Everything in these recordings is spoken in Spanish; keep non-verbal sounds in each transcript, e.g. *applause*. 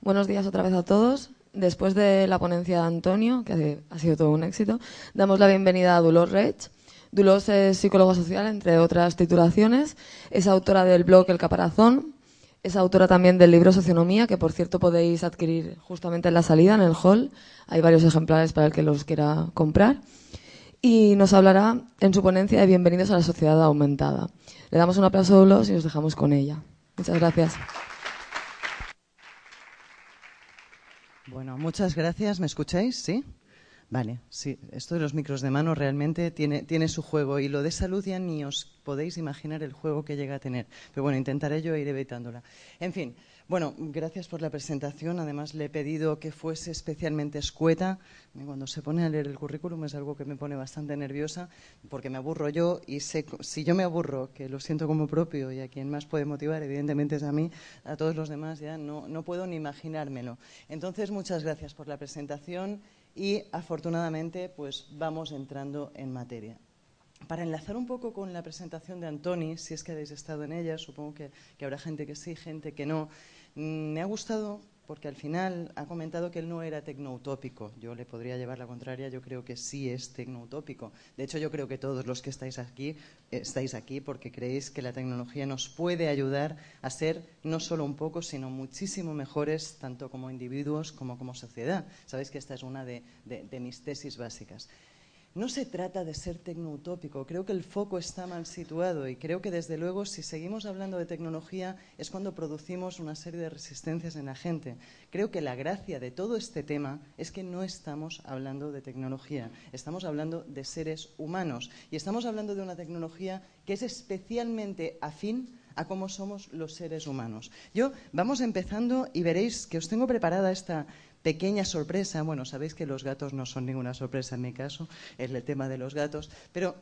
Buenos días otra vez a todos. Después de la ponencia de Antonio, que ha sido todo un éxito, damos la bienvenida a Dolores Rech. Dolores es psicóloga social, entre otras titulaciones. Es autora del blog El Caparazón. Es autora también del libro Socionomía, que por cierto podéis adquirir justamente en la salida, en el hall. Hay varios ejemplares para el que los quiera comprar. Y nos hablará en su ponencia de Bienvenidos a la Sociedad Aumentada. Le damos un aplauso a Dolores y nos dejamos con ella. Muchas gracias. Bueno, muchas gracias. ¿Me escucháis? ¿Sí? Vale, sí. Esto de los micros de mano realmente tiene, tiene su juego y lo de salud ya ni os podéis imaginar el juego que llega a tener. Pero bueno, intentaré yo ir evitándola. En fin, bueno, gracias por la presentación. Además, le he pedido que fuese especialmente escueta. Cuando se pone a leer el currículum es algo que me pone bastante nerviosa porque me aburro yo y sé, si yo me aburro, que lo siento como propio y a quien más puede motivar, evidentemente es a mí, a todos los demás ya no, no puedo ni imaginármelo. Entonces, muchas gracias por la presentación y afortunadamente pues vamos entrando en materia. Para enlazar un poco con la presentación de Antoni, si es que habéis estado en ella, supongo que, que habrá gente que sí, gente que no. Mm, me ha gustado porque al final ha comentado que él no era tecnoutópico. Yo le podría llevar la contraria, yo creo que sí es tecnoutópico. De hecho, yo creo que todos los que estáis aquí estáis aquí porque creéis que la tecnología nos puede ayudar a ser no solo un poco, sino muchísimo mejores, tanto como individuos como como sociedad. Sabéis que esta es una de mis tesis básicas. No se trata de ser tecnoutópico, creo que el foco está mal situado y creo que desde luego si seguimos hablando de tecnología es cuando producimos una serie de resistencias en la gente. Creo que la gracia de todo este tema es que no estamos hablando de tecnología, estamos hablando de seres humanos y estamos hablando de una tecnología que es especialmente afín a cómo somos los seres humanos. Yo vamos empezando y veréis que os tengo preparada esta pequeña sorpresa. Bueno, sabéis que los gatos no son ninguna sorpresa en mi caso, es el tema de los gatos, pero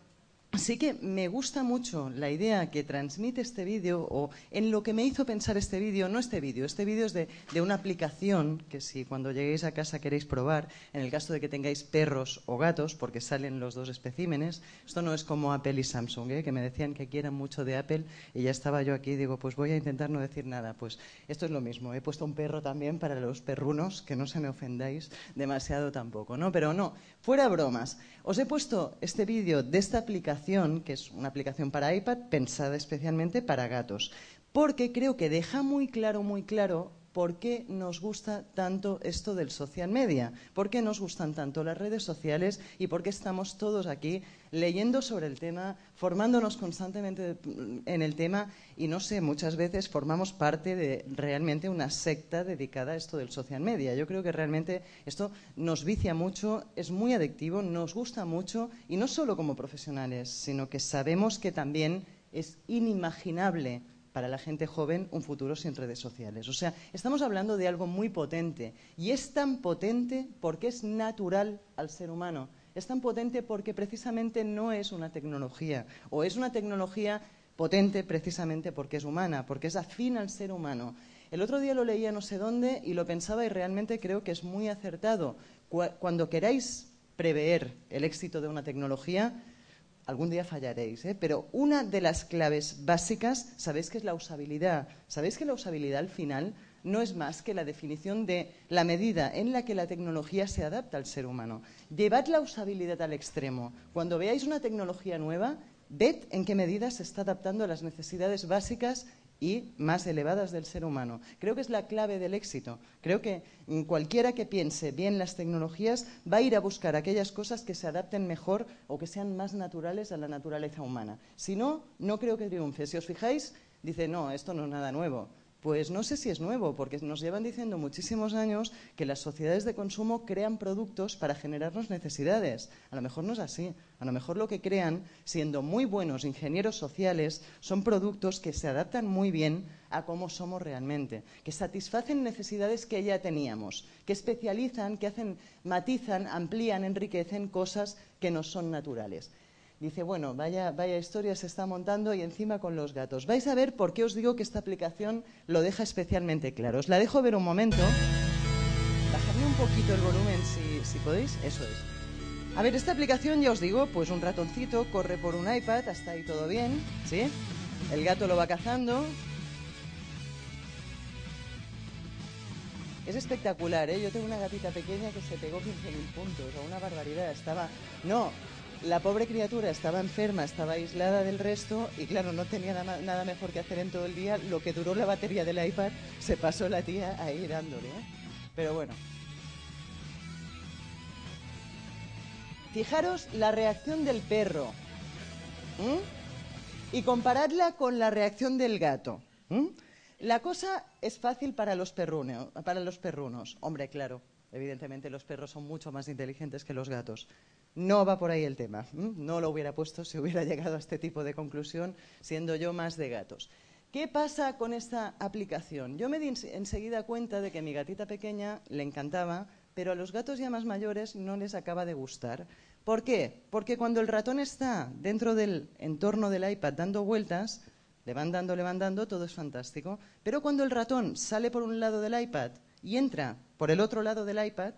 Así que me gusta mucho la idea que transmite este vídeo o en lo que me hizo pensar este vídeo, no este vídeo, este vídeo es de, una aplicación que si cuando lleguéis a casa queréis probar, en el caso de que tengáis perros o gatos, porque salen los dos especímenes, esto no es como Apple y Samsung, ¿eh? que me decían que quieran mucho de Apple y ya estaba yo aquí digo, pues voy a intentar no decir nada. Pues esto es lo mismo, he puesto un perro también para los perrunos, que no se me ofendáis demasiado tampoco, ¿no? Pero no, fuera bromas, os he puesto este vídeo de esta aplicación que es una aplicación para iPad pensada especialmente para gatos, porque creo que deja muy claro, muy claro por qué nos gusta tanto esto del social media, por qué nos gustan tanto las redes sociales y por qué estamos todos aquí leyendo sobre el tema, formándonos constantemente en el tema y no sé, muchas veces formamos parte de realmente una secta dedicada a esto del social media. Yo creo que realmente esto nos vicia mucho, es muy adictivo, nos gusta mucho y no solo como profesionales, sino que sabemos que también es inimaginable para la gente joven un futuro sin redes sociales. O sea, estamos hablando de algo muy potente y es tan potente porque es natural al ser humano. Es tan potente porque precisamente no es una tecnología o es una tecnología potente precisamente porque es humana, porque es afín al ser humano. El otro día lo leía no sé dónde y lo pensaba y realmente creo que es muy acertado. Cuando queráis prever el éxito de una tecnología, algún día fallaréis, ¿eh? pero una de las claves básicas, sabéis que es la usabilidad. Sabéis que la usabilidad al final no es más que la definición de la medida en la que la tecnología se adapta al ser humano. Llevad la usabilidad al extremo. Cuando veáis una tecnología nueva, ved en qué medida se está adaptando a las necesidades básicas y más elevadas del ser humano. Creo que es la clave del éxito. Creo que cualquiera que piense bien las tecnologías va a ir a buscar aquellas cosas que se adapten mejor o que sean más naturales a la naturaleza humana. Si no, no creo que triunfe. Si os fijáis, dice, no, esto no es nada nuevo. Pues no sé si es nuevo, porque nos llevan diciendo muchísimos años que las sociedades de consumo crean productos para generarnos necesidades. A lo mejor no es así. A lo mejor lo que crean, siendo muy buenos ingenieros sociales, son productos que se adaptan muy bien a cómo somos realmente, que satisfacen necesidades que ya teníamos, que especializan, que hacen, matizan, amplían, enriquecen cosas que no son naturales. Dice, bueno, vaya, vaya historia se está montando y encima con los gatos. Vais a ver por qué os digo que esta aplicación lo deja especialmente claro. Os la dejo ver un momento. Bajadme un poquito el volumen si, si podéis. Eso es. A ver, esta aplicación, ya os digo, pues un ratoncito corre por un iPad, hasta ahí todo bien, ¿sí? El gato lo va cazando, Es espectacular, ¿eh? Yo tengo una gatita pequeña que se pegó 15.000 puntos, o una barbaridad. Estaba... No, la pobre criatura estaba enferma, estaba aislada del resto y claro, no tenía nada, mejor que hacer en todo el día. Lo que duró la batería del iPad se pasó la tía ahí dándole. ¿eh? Pero bueno. Fijaros la reacción del perro y comparadla con la reacción del gato. La cosa es fácil para los, para los perrunos. Hombre, claro, evidentemente los perros son mucho más inteligentes que los gatos. No va por ahí el tema. No lo hubiera puesto si hubiera *laughs* llegado a este tipo de conclusión, siendo yo más de gatos. ¿Qué pasa con esta aplicación? Yo me di enseguida cuenta de que mi gatita pequeña le encantaba, pero a los gatos ya más mayores no les acaba de gustar. ¿Por qué? Porque cuando el ratón está dentro del entorno del iPad dando vueltas, le van dando, le van dando, todo es fantástico. Pero cuando el ratón sale por un lado del iPad y entra por el otro lado del iPad,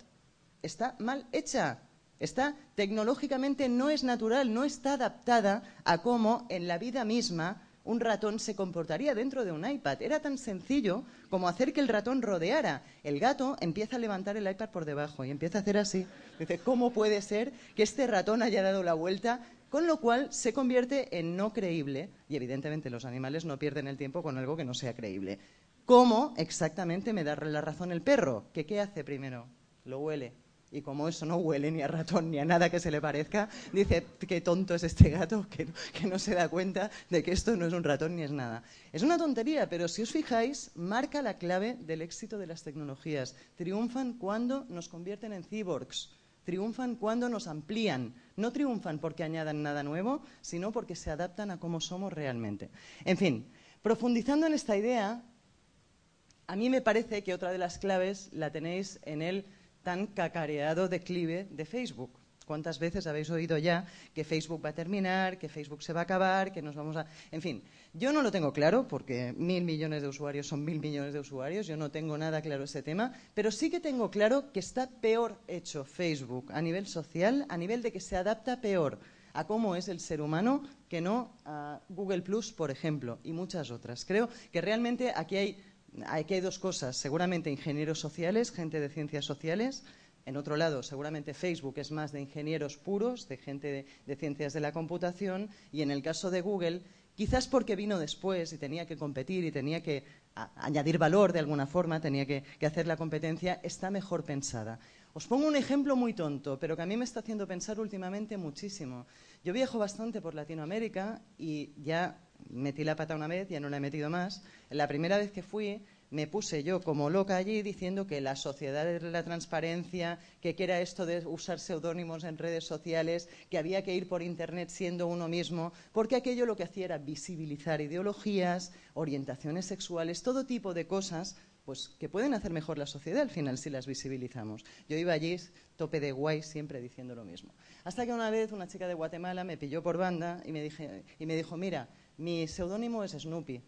está mal hecha. Está tecnológicamente no es natural, no está adaptada a cómo en la vida misma un ratón se comportaría dentro de un iPad. Era tan sencillo como hacer que el ratón rodeara. El gato empieza a levantar el iPad por debajo y empieza a hacer así. Dice, ¿cómo puede ser que este ratón haya dado la vuelta? Con lo cual se convierte en no creíble y evidentemente los animales no pierden el tiempo con algo que no sea creíble. ¿Cómo exactamente me da la razón el perro? ¿Que qué hace primero? Lo huele y como eso no huele ni a ratón ni a nada que se le parezca, dice, qué tonto es este gato *laughs* que, que, no se da cuenta de que esto no es un ratón ni es nada. Es una tontería, pero si os fijáis, marca la clave del éxito de las tecnologías. Triunfan cuando nos convierten en cyborgs. Triunfan cuando nos amplían. No triunfan porque añadan nada nuevo, sino porque se adaptan a cómo somos realmente. En fin, profundizando en esta idea, a mí me parece que otra de las claves la tenéis en el tan cacareado declive de Facebook. ¿Cuántas veces habéis oído ya que Facebook va a terminar, que Facebook se va a acabar, que nos vamos a... En fin, yo no lo tengo claro porque mil millones de usuarios son mil millones de usuarios, yo no tengo nada claro ese tema, pero sí que tengo claro que está peor hecho Facebook a nivel social, a nivel de que se adapta peor a cómo es el ser humano que no a Google Plus, por ejemplo, y muchas otras. Creo que realmente aquí hay aquí hay dos cosas. Seguramente ingenieros sociales, gente de ciencias sociales. En otro lado, seguramente Facebook es más de ingenieros puros, de gente de, ciencias de la computación. Y en el caso de Google, quizás porque vino después y tenía que competir y tenía que añadir valor de alguna forma, tenía que, hacer la competencia, está mejor pensada. Os pongo un ejemplo muy tonto, pero que a mí me está haciendo pensar últimamente muchísimo. Yo viajo bastante por Latinoamérica y ya metí la pata una vez, ya no la he metido más. La primera vez que fui me puse yo como loca allí diciendo que la sociedad de la transparencia, que era esto de usar seudónimos en redes sociales, que había que ir por Internet siendo uno mismo, porque aquello lo que hacía era visibilizar ideologías, orientaciones sexuales, todo tipo de cosas pues que pueden hacer mejor la sociedad al final si las visibilizamos. Yo iba allí tope de guay siempre diciendo lo mismo. Hasta que una vez una chica de Guatemala me pilló por banda y me dijo, mira, mi seudónimo es Snoopy.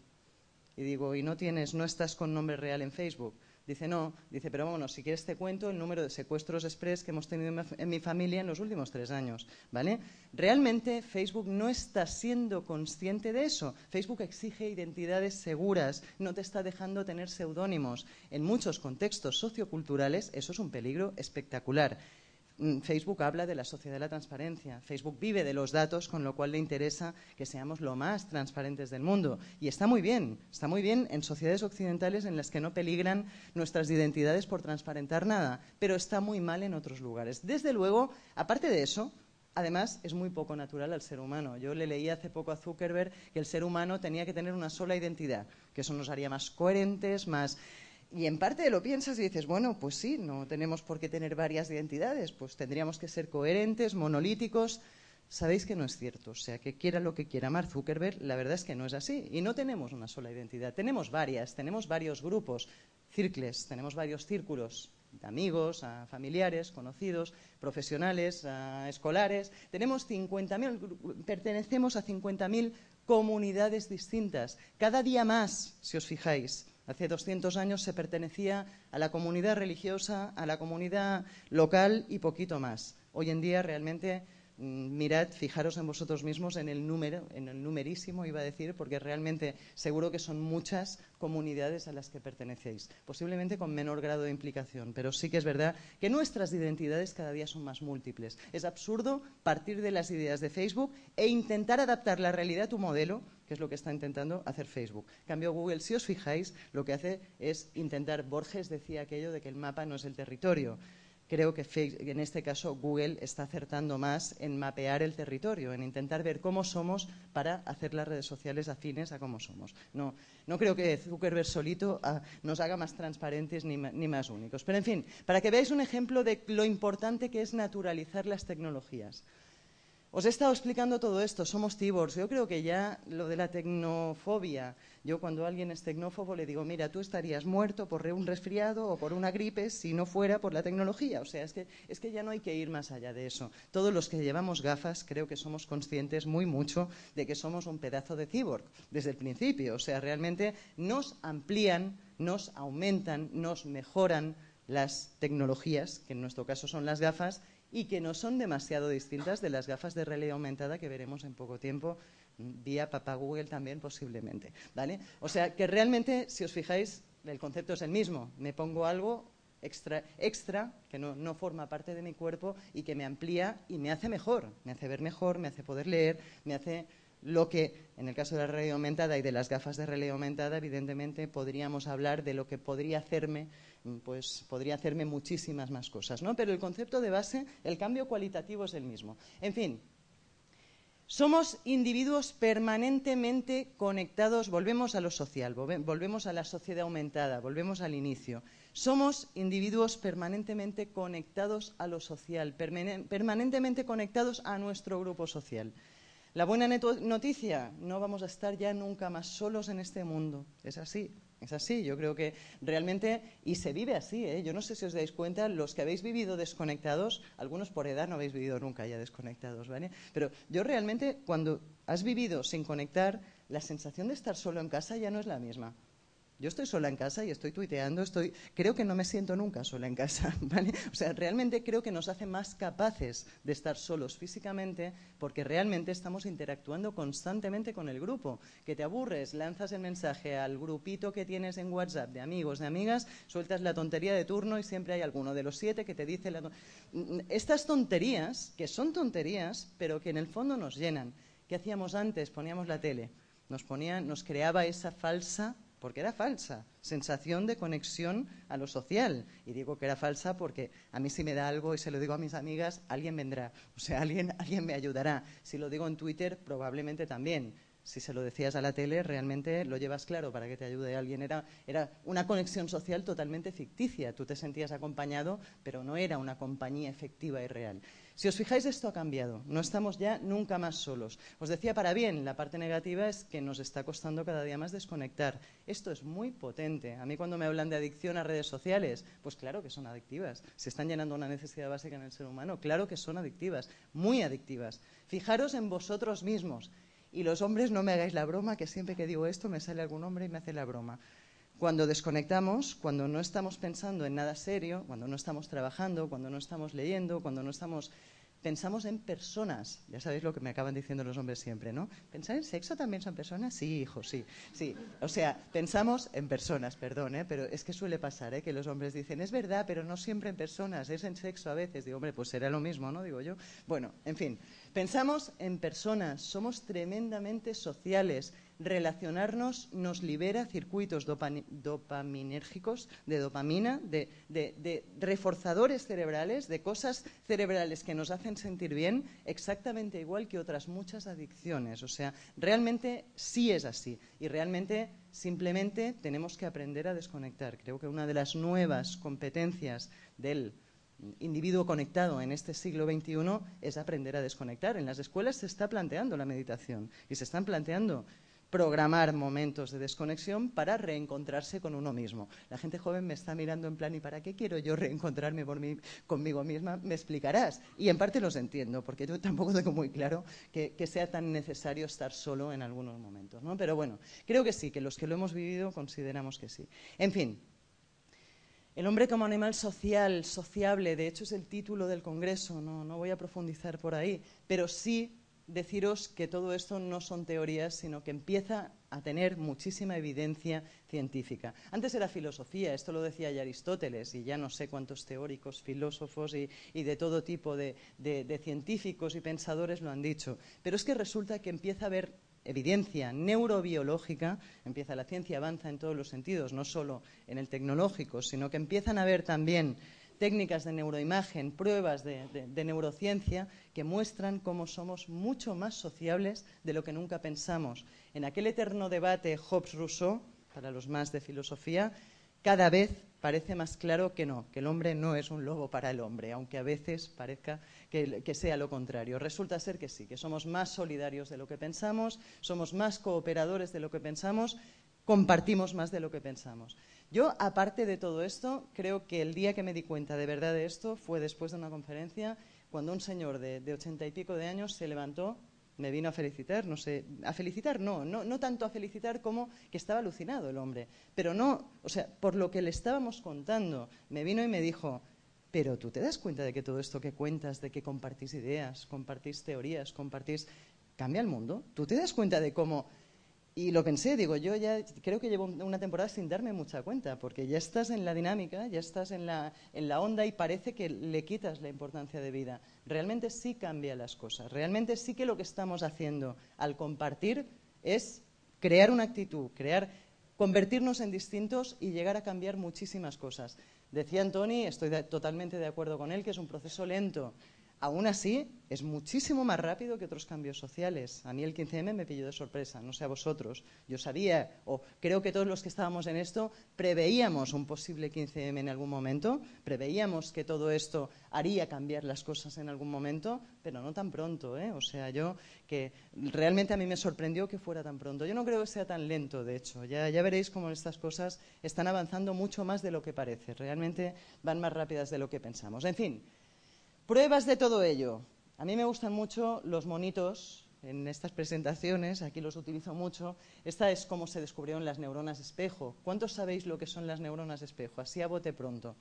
Y digo, ¿y no tienes, no estás con nombre real en Facebook? Dice, no. Dice, pero bueno, si quieres te cuento el número de secuestros express que hemos tenido en mi familia en los últimos tres años, ¿vale? Realmente Facebook no está siendo consciente de eso. Facebook exige identidades seguras, no te está dejando tener seudónimos. En muchos contextos socioculturales eso es un peligro espectacular. Mm, Facebook habla de la sociedad de la transparencia. Facebook vive de los datos, con lo cual le interesa que seamos lo más transparentes del mundo. Y está muy bien, está muy bien en sociedades occidentales en las que no peligran nuestras identidades por transparentar nada, pero está muy mal en otros lugares. Desde luego, aparte de eso, Además, es muy poco natural al ser humano. Yo le leí hace poco a Zuckerberg que el ser humano tenía que tener una sola identidad, que eso nos haría más coherentes, más y en parte lo piensas y dices, bueno, pues sí, no tenemos por qué tener varias identidades, pues tendríamos que ser coherentes, monolíticos. Sabéis que no es cierto, o sea, que quiera lo que quiera Mark Zuckerberg, la verdad es que no es así. Y no tenemos una sola identidad, tenemos varias, tenemos varios grupos, círculos, tenemos varios círculos de amigos, a familiares, conocidos, profesionales, escolares. Tenemos 50.000, pertenecemos a 50.000 comunidades distintas, cada día más, si os fijáis. Hace 200 años se pertenecía a la comunidad religiosa, a la comunidad local y poquito más. Hoy en día realmente mm, mirad, fijaros en vosotros mismos en el número, en el numerísimo iba a decir, porque realmente seguro que son muchas comunidades a las que pertenecéis, posiblemente con menor grado de implicación, pero sí que es verdad que nuestras identidades cada día son más múltiples. Es absurdo partir de las ideas de Facebook e intentar adaptar la realidad a tu modelo que es lo que está intentando hacer Facebook. cambio, Google, si os fijáis, lo que hace es intentar, Borges decía aquello de que el mapa no es el territorio. Creo que en este caso Google está acertando más en mapear el territorio, en intentar ver cómo somos para hacer las redes sociales afines a cómo somos. No, creo que Zuckerberg solito ah, nos haga más transparentes ni más únicos. Pero, en fin, para que veáis un ejemplo de lo importante que es naturalizar las tecnologías. Os he estado explicando todo esto, somos tibors. Yo creo que ya lo de la tecnofobia, yo cuando alguien es tecnófobo le digo, mira, tú estarías muerto por un resfriado o por una gripe si no fuera por la tecnología. O sea, es que, es que ya no hay que ir más allá de eso. Todos los que llevamos gafas creo que somos conscientes muy mucho de que somos un pedazo de cyborg desde el principio. O sea, realmente nos amplían, nos aumentan, nos mejoran las tecnologías, que en nuestro caso son las gafas, y que no son demasiado distintas de las gafas de realidad aumentada que veremos en poco tiempo vía papá Google también posiblemente, ¿vale? O sea, que realmente, si os fijáis, el concepto es el mismo. Me pongo algo extra, extra que no, no, forma parte de mi cuerpo y que me amplía y me hace mejor, me hace ver mejor, me hace poder leer, me hace lo que, en el caso de la realidad aumentada y de las gafas de realidad aumentada, evidentemente podríamos hablar de lo que podría hacerme, mm, pues podría hacerme muchísimas más cosas, ¿no? Pero el concepto de base, el cambio cualitativo es el mismo. En fin, somos individuos permanentemente conectados, volvemos a lo social, volvemos a la sociedad aumentada, volvemos al inicio. Somos individuos permanentemente conectados a lo social, permanentemente conectados a nuestro grupo social. La buena noticia, no vamos a estar ya nunca más solos en este mundo. Es así, es así. Yo creo que realmente, y se vive así, ¿eh? yo no sé si os dais cuenta, los que habéis vivido desconectados, algunos por edad no habéis vivido nunca ya desconectados, ¿vale? Pero yo realmente, cuando has vivido sin conectar, la sensación de estar solo en casa ya no es la misma. Yo estoy sola en casa y estoy tuiteando, estoy, creo que no me siento nunca sola en casa, *laughs* ¿vale? O sea, realmente creo que nos hace más capaces de estar solos físicamente porque realmente estamos interactuando constantemente con el grupo. Que te aburres, lanzas el mensaje al grupito que tienes en WhatsApp de amigos, de amigas, sueltas la tontería de turno y siempre hay alguno de los siete que te dice la estas tonterías, que son tonterías, pero que en el fondo nos llenan. ¿Qué hacíamos antes? Poníamos la tele. Nos, ponía, nos creaba esa falsa porque era falsa, sensación de conexión a lo social. Y digo que era falsa porque a mí si me da algo y se lo digo a mis amigas, alguien vendrá, o sea, alguien, *laughs* alguien me ayudará. Si lo digo en Twitter, probablemente también. Si se lo decías a la tele, realmente lo llevas claro para que te ayude alguien. Era, era una conexión social totalmente ficticia. Tú te sentías acompañado, pero no era una compañía efectiva y real. Si os fijáis, esto ha cambiado. No estamos ya nunca más solos. Os decía para bien, la parte negativa es que nos está costando cada día más desconectar. Esto es muy potente. A mí cuando me hablan de adicción a redes sociales, pues claro que son adictivas. Se están llenando una necesidad básica en el ser humano. Claro que son adictivas, muy adictivas. Fijaros en vosotros mismos. Y los hombres no me hagáis la broma, que siempre que digo esto me sale algún hombre y me hace la broma. Cuando desconectamos, cuando no estamos pensando en nada serio, cuando no estamos trabajando, cuando no estamos leyendo, cuando no estamos pensamos en personas. Ya sabéis lo que me acaban diciendo los hombres siempre, ¿no? ¿Pensar en sexo también son personas? Sí, hijo, sí. Sí. O sea, pensamos en personas, perdón, ¿eh? Pero es que suele pasar, ¿eh? Que los hombres dicen, es verdad, pero no siempre en personas, es en sexo a veces. Digo, hombre, pues será lo mismo, ¿no? Digo yo. Bueno, en fin. Pensamos en personas, somos tremendamente sociales relacionarnos nos libera circuitos dopaminérgicos, de dopamina, de, reforzadores cerebrales, de cosas cerebrales que nos hacen sentir bien, exactamente igual que otras muchas adicciones. O sea, realmente sí es así. Y realmente simplemente tenemos que aprender a desconectar. Creo que una de las nuevas competencias del individuo conectado en este siglo XXI es aprender a desconectar. En las escuelas se está planteando la meditación y se están planteando programar momentos de desconexión para reencontrarse con uno mismo. La gente joven me está mirando en plan, ¿y para qué quiero yo reencontrarme por conmigo misma? Me explicarás. Y en parte los entiendo, porque yo tampoco tengo muy claro que, sea tan necesario estar solo en algunos momentos. ¿no? Pero bueno, creo que sí, que los que lo hemos vivido consideramos que sí. En fin, El hombre como animal social, sociable, de hecho es el título del Congreso, no, no voy a profundizar por ahí, pero sí deciros que todo esto no son teorías, sino que empieza a tener muchísima evidencia científica. Antes era filosofía, esto lo decía ya Aristóteles, y ya no sé cuántos teóricos, filósofos y, de todo tipo de, de científicos y pensadores lo han dicho. Pero es que resulta que empieza a haber evidencia neurobiológica, empieza la ciencia avanza en todos los sentidos, no solo en el tecnológico, sino que empiezan a haber también técnicas de neuroimagen, pruebas de, neurociencia que muestran cómo somos mucho más sociables de lo que nunca pensamos. En aquel eterno debate Hobbes-Rousseau, para los más de filosofía, cada vez parece más claro que no, que el hombre no es un lobo para el hombre, aunque a veces parezca que, que, sea lo contrario. Resulta ser que sí, que somos más solidarios de lo que pensamos, somos más cooperadores de lo que pensamos, compartimos más de lo que pensamos. Yo, aparte de todo esto, creo que el día que me di cuenta de verdad de esto fue después de una conferencia, cuando un señor de, ochenta y pico de años se levantó, me vino a felicitar, no sé, a felicitar no, no, no tanto a felicitar como que estaba alucinado el hombre, pero no, o sea, por lo que le estábamos contando, me vino y me dijo, pero tú te das cuenta de que todo esto que cuentas, de que compartís ideas, compartís teorías, compartís, cambia el mundo. ¿Tú te das cuenta de cómo y lo pensé, digo, yo ya creo que llevo una temporada sin darme mucha cuenta, porque ya estás en la dinámica, ya estás en la, en la onda y parece que le quitas la importancia de vida. Realmente sí cambia las cosas, realmente sí que lo que estamos haciendo al compartir es crear una actitud, crear, convertirnos en distintos y llegar a cambiar muchísimas cosas. Decía Antoni, estoy totalmente de acuerdo con él, que es un proceso lento, Aún así, es muchísimo más rápido que otros cambios sociales. A mí el 15M me pilló de sorpresa, no sé a vosotros. Yo sabía, o creo que todos los que estábamos en esto, preveíamos un posible 15M en algún momento, preveíamos que todo esto haría cambiar las cosas en algún momento, pero no tan pronto. ¿eh? O sea, yo que realmente a mí me sorprendió que fuera tan pronto. Yo no creo que sea tan lento, de hecho. Ya, ya veréis cómo estas cosas están avanzando mucho más de lo que parece. Realmente van más rápidas de lo que pensamos. En fin. Pruebas de todo ello. A mí me gustan mucho los monitos en estas presentaciones, aquí los utilizo mucho. Esta es cómo se descubrieron las neuronas espejo. ¿Cuántos sabéis lo que son las neuronas espejo? Así a bote pronto.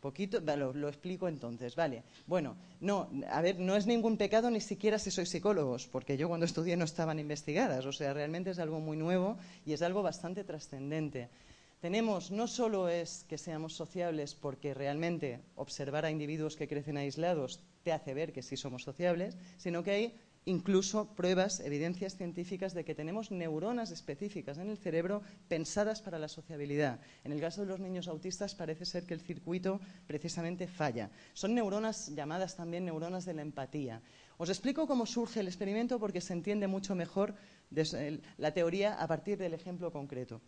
Poquito, lo, lo, explico entonces, vale. Bueno, no, a ver, no es ningún pecado ni siquiera si sois psicólogos, porque yo cuando estudié no estaban investigadas, o sea, realmente es algo muy nuevo y es algo bastante trascendente tenemos no solo es que seamos sociables porque realmente observar a individuos que crecen aislados te hace ver que sí somos sociables, sino que hay incluso pruebas, evidencias científicas de que tenemos neuronas específicas en el cerebro pensadas para la sociabilidad. En el caso de los niños autistas parece ser que el circuito precisamente falla. Son neuronas llamadas también neuronas de la empatía. Os explico cómo surge el experimento porque se entiende mucho mejor la teoría a partir del ejemplo concreto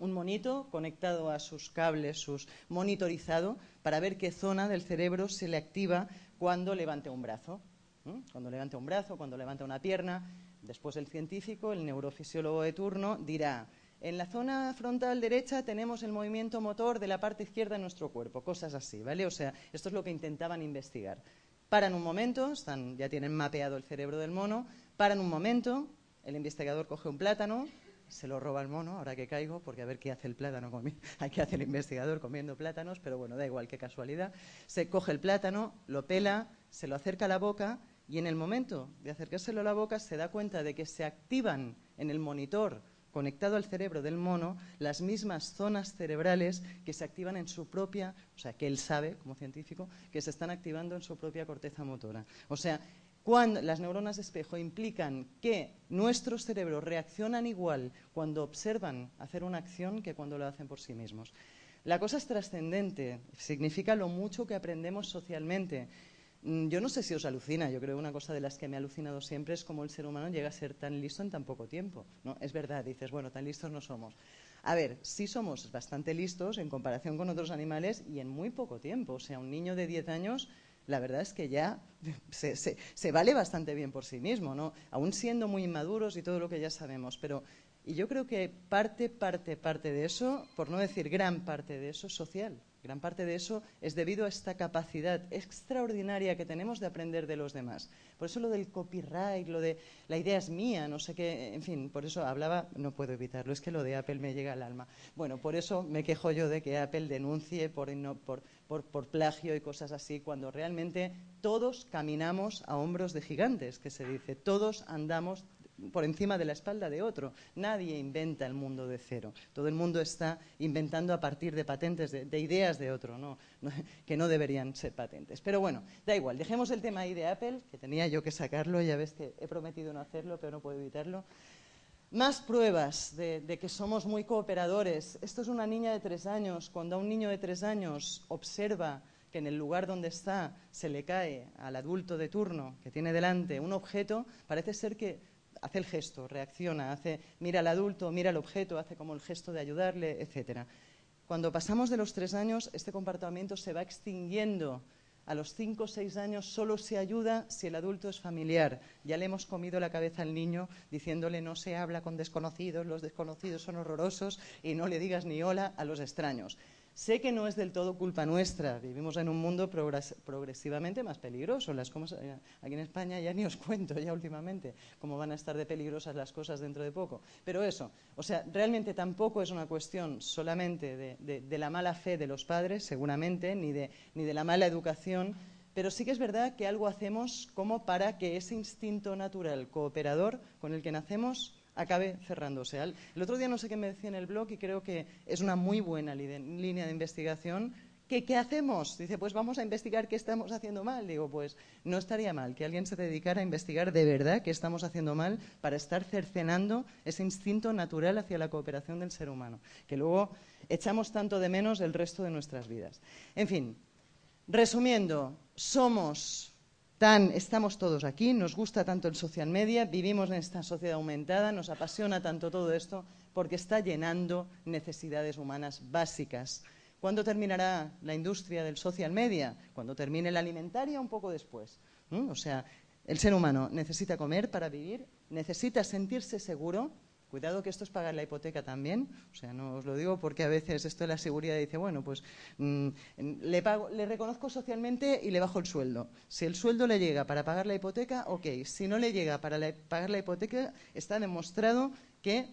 un monito conectado a sus cables, sus monitorizado, para ver qué zona del cerebro se le activa cuando levante un brazo. Cuando levante un brazo, cuando levanta una pierna. Después el científico, el neurofisiólogo de turno, dirá, en la zona frontal derecha tenemos el movimiento motor de la parte izquierda de nuestro cuerpo, cosas así, ¿vale? O sea, esto es lo que intentaban investigar. Paran un momento, ya tienen mapeado el cerebro del mono, paran un momento, el investigador coge un plátano, se lo roba el mono, ahora que caigo, porque a ver qué hace el plátano, *laughs* hay que hacer el investigador comiendo plátanos, pero bueno, da igual, qué casualidad. Se coge el plátano, lo pela, se lo acerca a la boca y en el momento de acercárselo a la boca se da cuenta de que se activan en el monitor conectado al cerebro del mono las mismas zonas cerebrales que se activan en su propia, o sea, que él sabe como científico, que se están activando en su propia corteza motora. O sea, cuando las neuronas espejo implican que nuestros cerebros reaccionan igual cuando observan hacer una acción que cuando lo hacen por sí mismos. La cosa es trascendente, significa lo mucho que aprendemos socialmente. Mm, yo no sé si os alucina, yo creo que una cosa de las que me ha alucinado siempre es cómo el ser humano llega a ser tan listo en tan poco tiempo. ¿no? Es verdad, dices, bueno, tan listos no somos. A ver, sí somos bastante listos en comparación con otros animales y en muy poco tiempo. O sea, un niño de 10 años la verdad es que ya se, vale bastante bien por sí mismo, ¿no? Aún siendo muy inmaduros y todo lo que ya sabemos, pero Y yo creo que parte, parte, parte de eso, por no decir gran parte de eso, es social. Gran parte de eso es debido a esta capacidad extraordinaria que tenemos de aprender de los demás. Por eso lo del copyright, lo de la idea es mía, no sé qué, en fin, por eso hablaba, no puedo evitarlo, es que lo de Apple me llega al alma. Bueno, por eso me quejo yo de que Apple denuncie por, plagio y cosas así, cuando realmente todos caminamos a hombros de gigantes, que se dice, todos andamos por encima de la espalda de otro. Nadie inventa el mundo de cero. Todo el mundo está inventando a partir de patentes, de, ideas de otro, *laughs* que no deberían ser patentes. Pero bueno, da igual. Dejemos el tema ahí de Apple, que tenía yo que sacarlo. Ya ves que he prometido no hacerlo, pero no puedo evitarlo. Más pruebas de, de, que somos muy cooperadores. Esto es una niña de tres años. Cuando a un niño de tres años observa que en el lugar donde está se le cae al adulto de turno que tiene delante un objeto, parece ser que hace el gesto, reacciona, hace, mira al adulto, mira el objeto, hace como el gesto de ayudarle, etc. Cuando pasamos de los tres años, este comportamiento se va extinguiendo. A los cinco o seis años solo se ayuda si el adulto es familiar. Ya le hemos comido la cabeza al niño diciéndole no se habla con desconocidos, los desconocidos son horrorosos y no le digas ni hola a los extraños. Sé que no es del todo culpa nuestra, vivimos en un mundo progresivamente más peligroso. Las eh, aquí en España ya ni os cuento ya últimamente cómo van a estar de peligrosas las cosas dentro de poco. Pero eso, o sea, realmente tampoco es una cuestión solamente de, la mala fe de los padres, seguramente, ni de, ni de la mala educación, pero sí que es verdad que algo hacemos como para que ese instinto natural cooperador con el que nacemos acabe cerrándose. El otro día no sé qué me decía en el blog y creo que es una muy buena línea de investigación. ¿Qué, ¿Qué, hacemos? Dice, pues vamos a investigar qué estamos haciendo mal. Digo, pues no estaría mal que alguien se dedicara a investigar de verdad qué estamos haciendo mal para estar cercenando ese instinto natural hacia la cooperación del ser humano, que luego echamos tanto de menos el resto de nuestras vidas. En fin, resumiendo, somos estamos todos aquí, nos gusta tanto el social media, vivimos en esta sociedad aumentada, nos apasiona tanto todo esto porque está llenando necesidades humanas básicas. ¿Cuándo terminará la industria del social media? Cuando termine la alimentaria, un poco después. O sea, el ser humano necesita comer para vivir, necesita sentirse seguro, Cuidado que esto es pagar la hipoteca también. O sea, no os lo digo porque a veces esto de la seguridad dice, bueno, pues mm, le, pago, le reconozco socialmente y le bajo el sueldo. Si el sueldo le llega para pagar la hipoteca, ok. Si no le llega para pagar la hipoteca, está demostrado que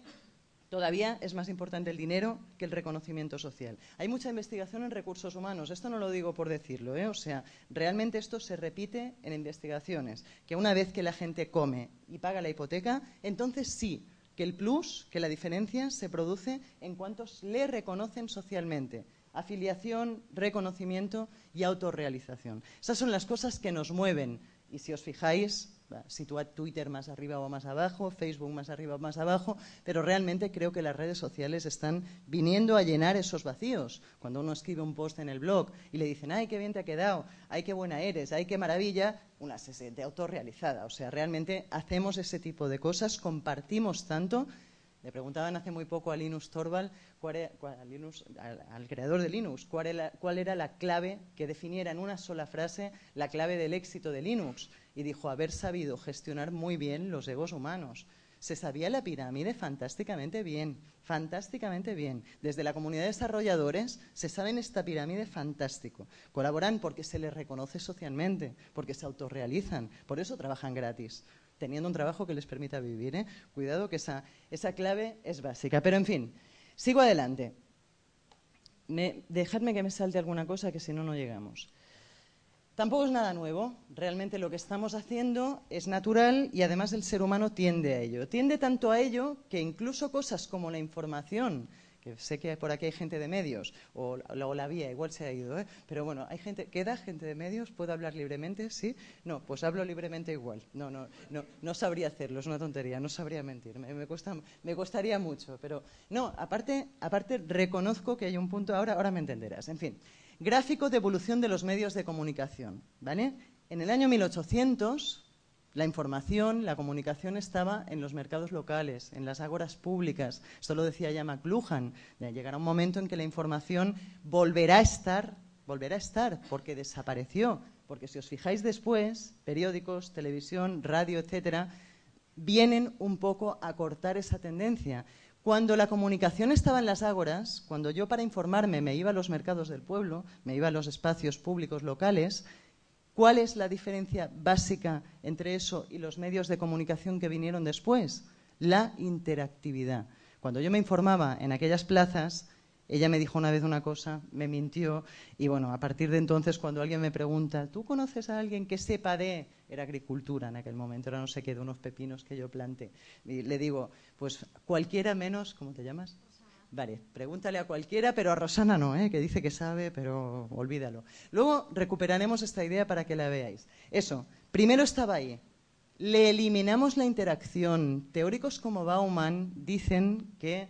todavía es más importante el dinero que el reconocimiento social. Hay mucha investigación en recursos humanos. Esto no lo digo por decirlo, ¿eh? O sea, realmente esto se repite en investigaciones. Que una vez que la gente come y paga la hipoteca, entonces sí que el plus, que la diferencia se produce en cuantos le reconocen socialmente. Afiliación, reconocimiento y autorrealización. Esas son las cosas que nos mueven. Y si os fijáis, Situar Twitter más arriba o más abajo, Facebook más arriba o más abajo, pero realmente creo que las redes sociales están viniendo a llenar esos vacíos. Cuando uno escribe un post en el blog y le dicen, ay, qué bien te ha quedado, ay, qué buena eres, ay, qué maravilla, una se siente autorrealizada. O sea, realmente hacemos ese tipo de cosas, compartimos tanto le preguntaban hace muy poco a Linus Torvald, al, creador de Linux, cuál era, cuál era, la clave que definiera en una sola frase la clave del éxito de Linux y dijo haber sabido gestionar muy bien los egos humanos. Se sabía la pirámide fantásticamente bien, fantásticamente bien. Desde la comunidad de desarrolladores se sabe en esta pirámide fantástico. Colaboran porque se les reconoce socialmente, porque se autorrealizan, por eso trabajan gratis, teniendo un trabajo que les permita vivir. ¿eh? Cuidado que esa, esa clave es básica. Pero en fin, sigo adelante. dejadme que me salte alguna cosa que si no, no llegamos. Tampoco es nada nuevo, realmente lo que estamos haciendo es natural y además el ser humano tiende a ello. Tiende tanto a ello que incluso cosas como la información, que sé que por aquí hay gente de medios, o, la vía, igual se ha ido, ¿eh? pero bueno, hay gente, ¿queda gente de medios? ¿Puedo hablar libremente? ¿Sí? No, pues hablo libremente igual. No, no, no, no sabría hacerlo, es una tontería, no sabría mentir, me, me, mucho, pero no, aparte, aparte reconozco que hay un punto, ahora, ahora me entenderás, en fin. Gráfico de evolución de los medios de comunicación. ¿vale? En el año 1800, la información, la comunicación estaba en los mercados locales, en las ágoras públicas. Esto lo decía ya McLuhan. Llegará un momento en que la información volverá a estar, volverá a estar, porque desapareció. Porque si os fijáis después, periódicos, televisión, radio, etcétera, vienen un poco a cortar esa tendencia. Cuando la comunicación estaba en las ágoras, cuando yo para informarme me iba a los mercados del pueblo, me iba a los espacios públicos locales, ¿cuál es la diferencia básica entre eso y los medios de comunicación que vinieron después? La interactividad. Cuando yo me informaba en aquellas plazas, ella me dijo una vez una cosa, me mintió y bueno, a partir de entonces cuando alguien me pregunta, ¿tú conoces a alguien que sepa de... Era agricultura en aquel momento, era no sé qué, de unos pepinos que yo planté. Y le digo, pues cualquiera menos, ¿cómo te llamas? Vale, pregúntale a cualquiera, pero a Rosana no, ¿eh? que dice que sabe, pero olvídalo. Luego recuperaremos esta idea para que la veáis. Eso, primero estaba ahí. Le eliminamos la interacción. Teóricos como Bauman dicen que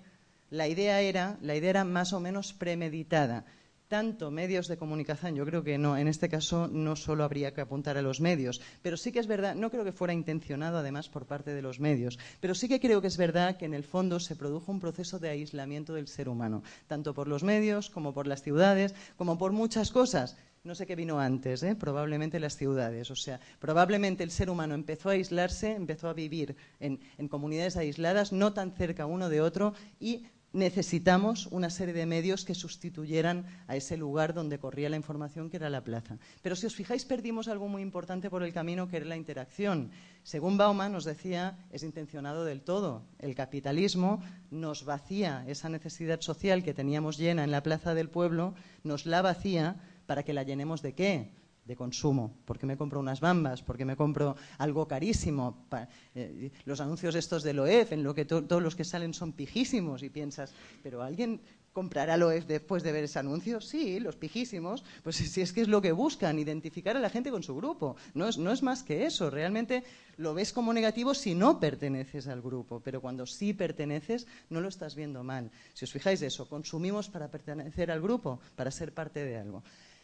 la idea era, la idea era más o menos premeditada. Tanto medios de comunicación, yo creo que no, en este caso no solo habría que apuntar a los medios, pero sí que es verdad, no creo que fuera intencionado además por parte de los medios, pero sí que creo que es verdad que en el fondo se produjo un proceso de aislamiento del ser humano, tanto por los medios como por las ciudades, como por muchas cosas no sé qué vino antes, ¿eh? probablemente las ciudades. O sea, probablemente el ser humano empezó a aislarse, empezó a vivir en, en, comunidades aisladas, no tan cerca uno de otro, y necesitamos una serie de medios que sustituyeran a ese lugar donde corría la información que era la plaza. Pero si os fijáis, perdimos algo muy importante por el camino que era la interacción. Según Bauman nos decía, es intencionado del todo. El capitalismo nos vacía esa necesidad social que teníamos llena en la plaza del pueblo, nos la vacía para que la llenemos de qué? De consumo, porque me compro unas bambas, porque me compro algo carísimo. Eh, los anuncios estos del OEF, en lo que todos los que salen son pijísimos y piensas, pero alguien comprará el OEF después de ver ese anuncio? Sí, los pijísimos, pues *laughs* si es que es lo que buscan, identificar a la gente con su grupo. No es, no es más que eso, realmente lo ves como negativo si no perteneces al grupo, pero cuando sí perteneces no lo estás viendo mal. Si os fijáis eso, consumimos para pertenecer al grupo, para ser parte de algo.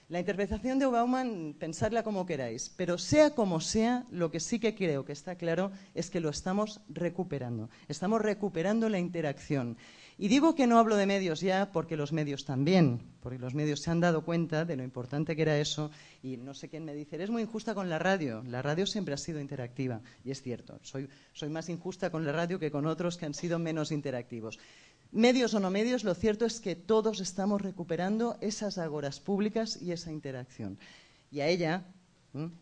La interpretación de Bauman, pensadla como queráis, pero sea como sea, lo que sí que creo que está claro es que lo estamos recuperando. Estamos recuperando la interacción. Y digo que no hablo de medios ya porque los medios también, porque los medios se han dado cuenta de lo importante que era eso y no sé quién me dice, eres muy injusta con la radio. La radio siempre ha sido interactiva y es cierto, soy, soy más injusta con la radio que con otros que han sido menos interactivos. Medios o no medios, lo cierto es que todos estamos recuperando esas agoras públicas y esa interacción. Y a ella,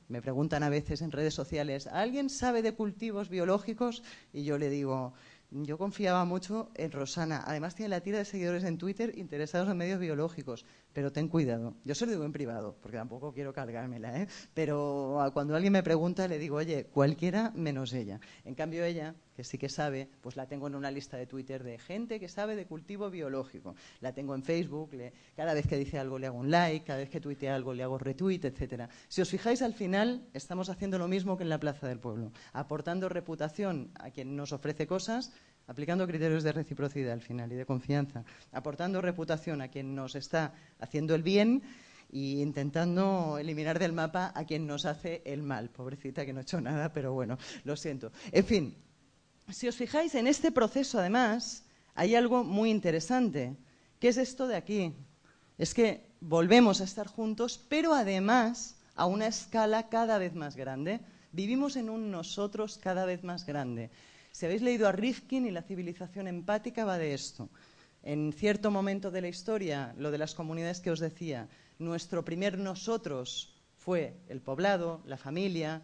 me preguntan a veces en redes sociales, ¿alguien sabe de cultivos biológicos? Y yo le digo, yo confiaba mucho en Rosana. Además tiene la tira de seguidores en Twitter interesados en medios biológicos. Pero ten cuidado. Yo se lo digo en privado, porque tampoco quiero cargármela, ¿eh? Pero cuando alguien me pregunta le digo, oye, cualquiera menos ella. En cambio ella que sí que sabe, pues la tengo en una lista de Twitter de gente que sabe de cultivo biológico. La tengo en Facebook, cada vez que dice algo le hago un like, cada vez que tuitea algo le hago retweet, etcétera. Si os fijáis, al final estamos haciendo lo mismo que en la Plaza del Pueblo, aportando reputación a quien nos ofrece cosas, aplicando criterios de reciprocidad al final y de confianza, aportando reputación a quien nos está haciendo el bien y intentando eliminar del mapa a quien nos hace el mal. Pobrecita que no ha hecho nada, pero bueno, lo siento. En fin, si os fijáis en este proceso, además, hay algo muy interesante. ¿Qué es esto de aquí? Es que volvemos a estar juntos, pero además a una escala cada vez más grande. Vivimos en un nosotros cada vez más grande. Si habéis leído a Rifkin y la civilización empática va de esto. En cierto momento de la historia, lo de las comunidades que os decía, nuestro primer nosotros fue el poblado, la familia,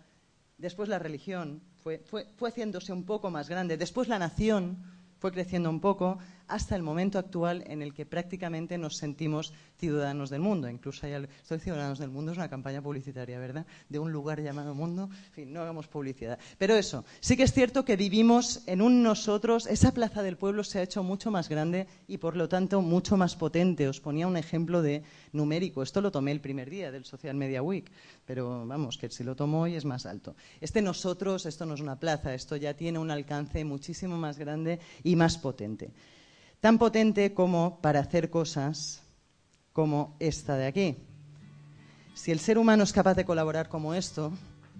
después la religión, fue, fue, haciéndose un poco más grande. Después la nación fue creciendo un poco hasta el momento actual en el que prácticamente nos sentimos ciudadanos del mundo. Incluso hay, estoy ciudadanos del mundo es una campaña publicitaria, ¿verdad? De un lugar llamado mundo. En fin, no hagamos publicidad. Pero eso, sí que es cierto que vivimos en un nosotros. Esa plaza del pueblo se ha hecho mucho más grande y por lo tanto mucho más potente. Os ponía un ejemplo de numérico. Esto lo tomé el primer día del Social Media Week, pero vamos, que si lo tomo hoy es más alto. Este nosotros, esto no es una plaza, esto ya tiene un alcance muchísimo más grande y más potente tan potente como para hacer cosas como esta de aquí. Si el ser humano es capaz de colaborar como esto,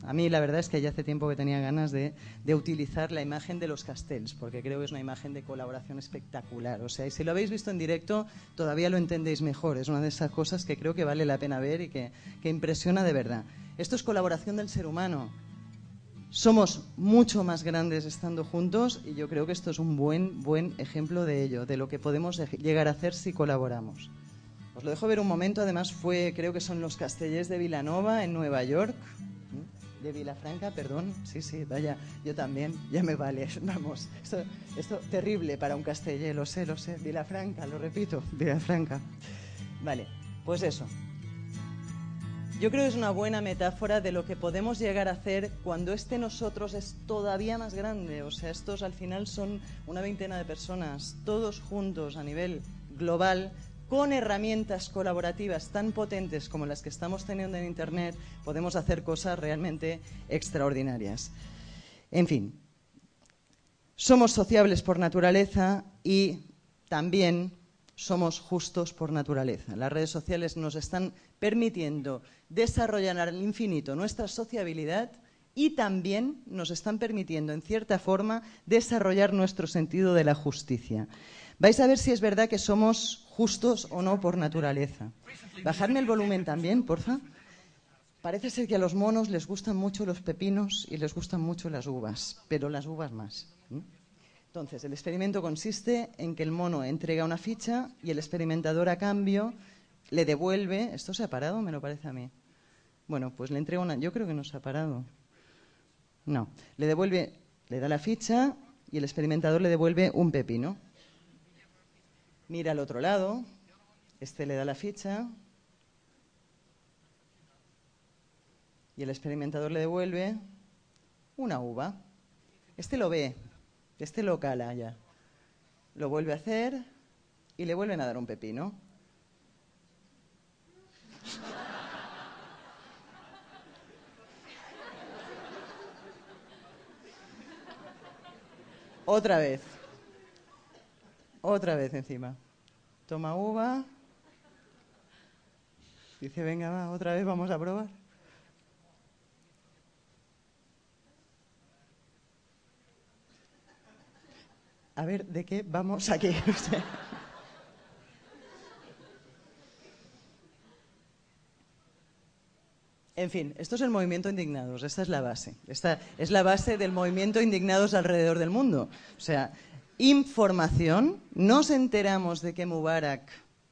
a mí la verdad es que ya hace tiempo que tenía ganas de, utilizar la imagen de los castells, porque creo que es una imagen de colaboración espectacular. O sea, y si lo habéis visto en directo, todavía lo entendéis mejor. Es una de esas cosas que creo que vale la pena ver y que, que impresiona de verdad. Esto es colaboración del ser humano. Somos mucho más grandes estando juntos y yo creo que esto es un buen, buen ejemplo de ello, de lo que podemos llegar a hacer si colaboramos. Os lo dejo ver un momento, además fue, creo que son los Castellers de Vilanova en Nueva York, de Vilafranca, perdón, sí, sí, vaya, yo también, ya me vale, *laughs* vamos, esto, esto terrible para un castellé, lo sé, lo sé, Vilafranca, lo repito, Vilafranca. Vale, pues eso, yo creo que es una buena metáfora de lo que podemos llegar a hacer cuando este nosotros es todavía más grande. O sea, estos al final son una veintena de personas, todos juntos a nivel global, con herramientas colaborativas tan potentes como las que estamos teniendo en Internet, podemos hacer cosas realmente extraordinarias. En fin, somos sociables por naturaleza y también somos justos por naturaleza. Las redes sociales nos están permitiendo desarrollar al infinito nuestra sociabilidad y también nos están permitiendo, en cierta forma, desarrollar nuestro sentido de la justicia. Vais a ver si es verdad que somos justos o no por naturaleza. Bajadme el volumen también, porfa. Parece ser que a los monos les gustan mucho los pepinos y les gustan mucho las uvas, pero las uvas más. Entonces, el experimento consiste en que el mono entrega una ficha y el experimentador a cambio le devuelve. ¿Esto se ha parado? Me lo parece a mí. Bueno, pues le entrega una. Yo creo que no se ha parado. No. Le devuelve, le da la ficha y el experimentador le devuelve un pepino. Mira al otro lado. Este le da la ficha. Y el experimentador le devuelve una uva. Este lo ve, este local allá. Lo vuelve a hacer y le vuelven a dar un pepino. Otra vez. Otra vez encima. Toma uva. Dice, venga, va, otra vez vamos a probar. a ver, ¿de qué vamos aquí? *laughs* En fin, esto es el movimiento Indignados, esta es la base. Esta es la base del movimiento Indignados alrededor del mundo. O sea, información, nos enteramos de que Mubarak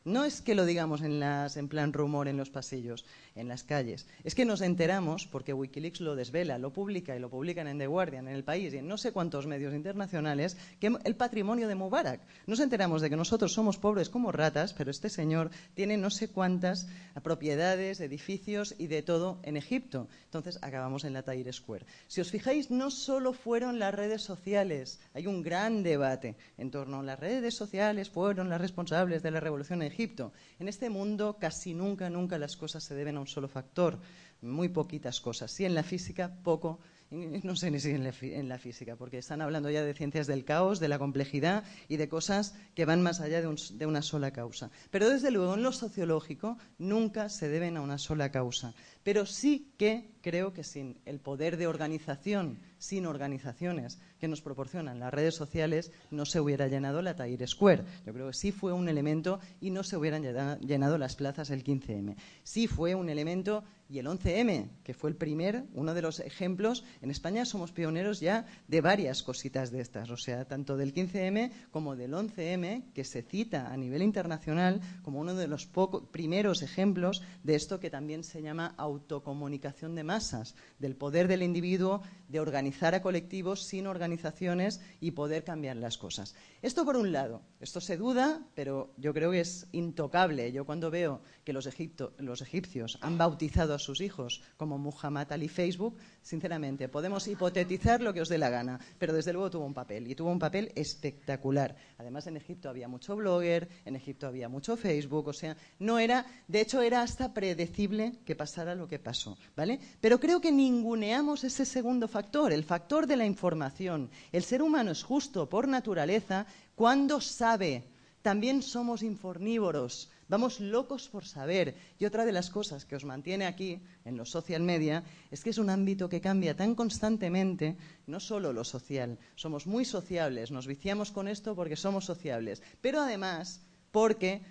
no es que lo digamos en, las, en plan rumor en los pasillos, en las calles. Es que nos enteramos, porque Wikileaks lo desvela, lo publica y lo publican en The Guardian, en El País y en no sé cuántos medios internacionales, que el patrimonio de Mubarak. Nos enteramos de que nosotros somos pobres como ratas, pero este señor tiene no sé cuántas propiedades, edificios y de todo en Egipto. Entonces acabamos en la Tahrir Square. Si os fijáis, no solo fueron las redes sociales, hay un gran debate en torno a las redes sociales, fueron las responsables de la revolución en Egipto. En este mundo casi nunca, nunca las cosas se deben a un solo factor, muy poquitas cosas. Sí en la física, poco, no sé ni si en la, en la, física, porque están hablando ya de ciencias del caos, de la complejidad y de cosas que van más allá de, de, una sola causa. Pero desde luego en lo sociológico nunca se deben a una sola causa. Pero sí que creo que sin el poder de organización, sin organizaciones que nos proporcionan las redes sociales, no se hubiera llenado la Tahrir Square. Yo creo que sí fue un elemento y no se hubieran llenado las plazas el 15M. Sí fue un elemento y el 11M, que fue el primer, uno de los ejemplos. En España somos pioneros ya de varias cositas de estas, o sea, tanto del 15M como del 11M, que se cita a nivel internacional como uno de los primeros ejemplos de esto que también se llama autocomunicación de masas, del poder del individuo de organizar a colectivos sin organizaciones y poder cambiar las cosas. Esto por un lado, esto se duda, pero yo creo que es intocable. Yo cuando veo que los, los egipcios han bautizado a sus hijos como Muhammad Ali Facebook, sinceramente, podemos hipotetizar lo que os dé la gana, pero desde luego tuvo un papel y tuvo un papel espectacular. Además en Egipto había mucho blogger, en Egipto había mucho Facebook, o sea, no era, de hecho era hasta predecible que pasara lo que pasó, ¿vale? Pero creo que ninguneamos ese segundo factor, el factor de la información. El ser humano es justo por naturaleza cuando sabe. También somos infornívoros. Vamos locos por saber. Y otra de las cosas que os mantiene aquí, en los social media, es que es un ámbito que cambia tan constantemente, no solo lo social. Somos muy sociables, nos viciamos con esto porque somos sociables, pero además porque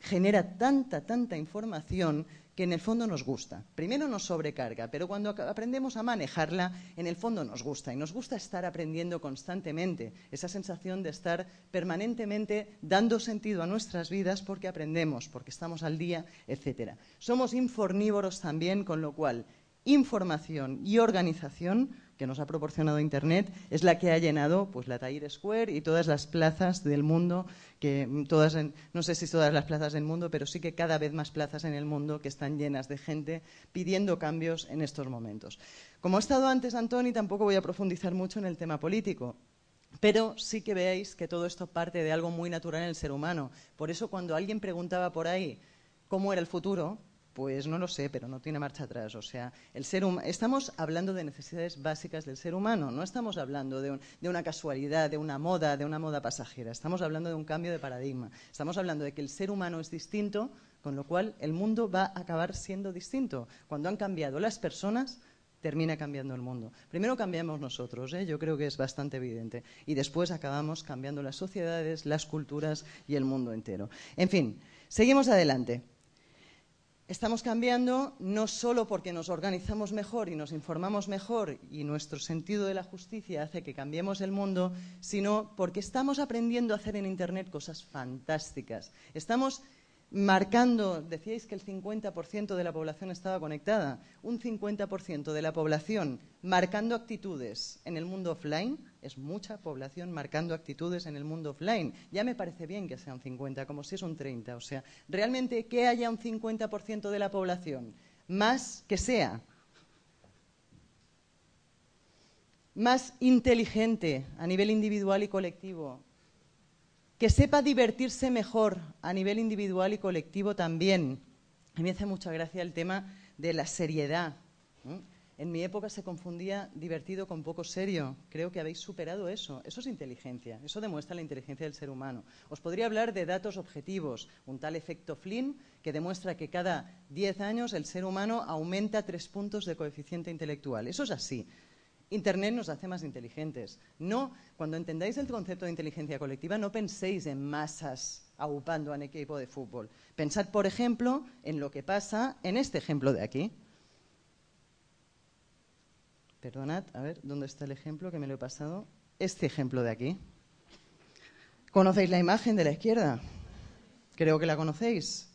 genera tanta, tanta información que en el fondo nos gusta. Primero nos sobrecarga, pero cuando aprendemos a manejarla, en el fondo nos gusta. Y nos gusta estar aprendiendo constantemente, esa sensación de estar permanentemente dando sentido a nuestras vidas porque aprendemos, porque estamos al día, etc. Somos infornívoros también, con lo cual información y organización que nos ha proporcionado Internet es la que ha llenado pues, la Tahrir Square y todas las plazas del mundo, que todas no sé si todas las plazas del mundo, pero sí que cada vez más plazas en el mundo que están llenas de gente pidiendo cambios en estos momentos. Como ha estado antes Antoni, tampoco voy a profundizar mucho en el tema político. Pero sí que veáis que todo esto parte de algo muy natural en el ser humano. Por eso cuando alguien preguntaba por ahí cómo era el futuro, pues no lo sé, pero no tiene marcha atrás. O sea, el ser estamos hablando de necesidades básicas del ser humano, no estamos hablando de, de, una casualidad, de una moda, de una moda pasajera. Estamos hablando de un cambio de paradigma. Estamos hablando de que el ser humano es distinto, con lo cual el mundo va a acabar siendo distinto. Cuando han cambiado las personas, termina cambiando el mundo. Primero cambiamos nosotros, ¿eh? yo creo que es bastante evidente, y después acabamos cambiando las sociedades, las culturas y el mundo entero. En fin, seguimos adelante. Estamos cambiando no solo porque nos organizamos mejor y nos informamos mejor y nuestro sentido de la justicia hace que cambiemos el mundo, sino porque estamos aprendiendo a hacer en Internet cosas fantásticas. Estamos marcando, decíais que el 50% de la población estaba conectada, un 50% de la población marcando actitudes en el mundo offline, es mucha población marcando actitudes en el mundo offline. Ya me parece bien que sea un 50, como si es un 30. O sea, realmente que haya un 50% de la población, más que sea más inteligente a nivel individual y colectivo, que sepa divertirse mejor a nivel individual y colectivo también. A mí me hace mucha gracia el tema de la seriedad. En mi época se confundía divertido con poco serio. Creo que habéis superado eso. Eso es inteligencia. Eso demuestra la inteligencia del ser humano. Os podría hablar de datos objetivos. Un tal efecto Flynn que demuestra que cada 10 años el ser humano aumenta tres puntos de coeficiente intelectual. Eso es así. Internet nos hace más inteligentes. No, cuando entendáis el concepto de inteligencia colectiva, no penséis en masas aupando a un equipo de fútbol. Pensad, por ejemplo, en lo que pasa en este ejemplo de aquí. Perdonad, a ver, ¿dónde está el ejemplo que me lo he pasado? Este ejemplo de aquí. ¿Conocéis la imagen de la izquierda? Creo que la conocéis.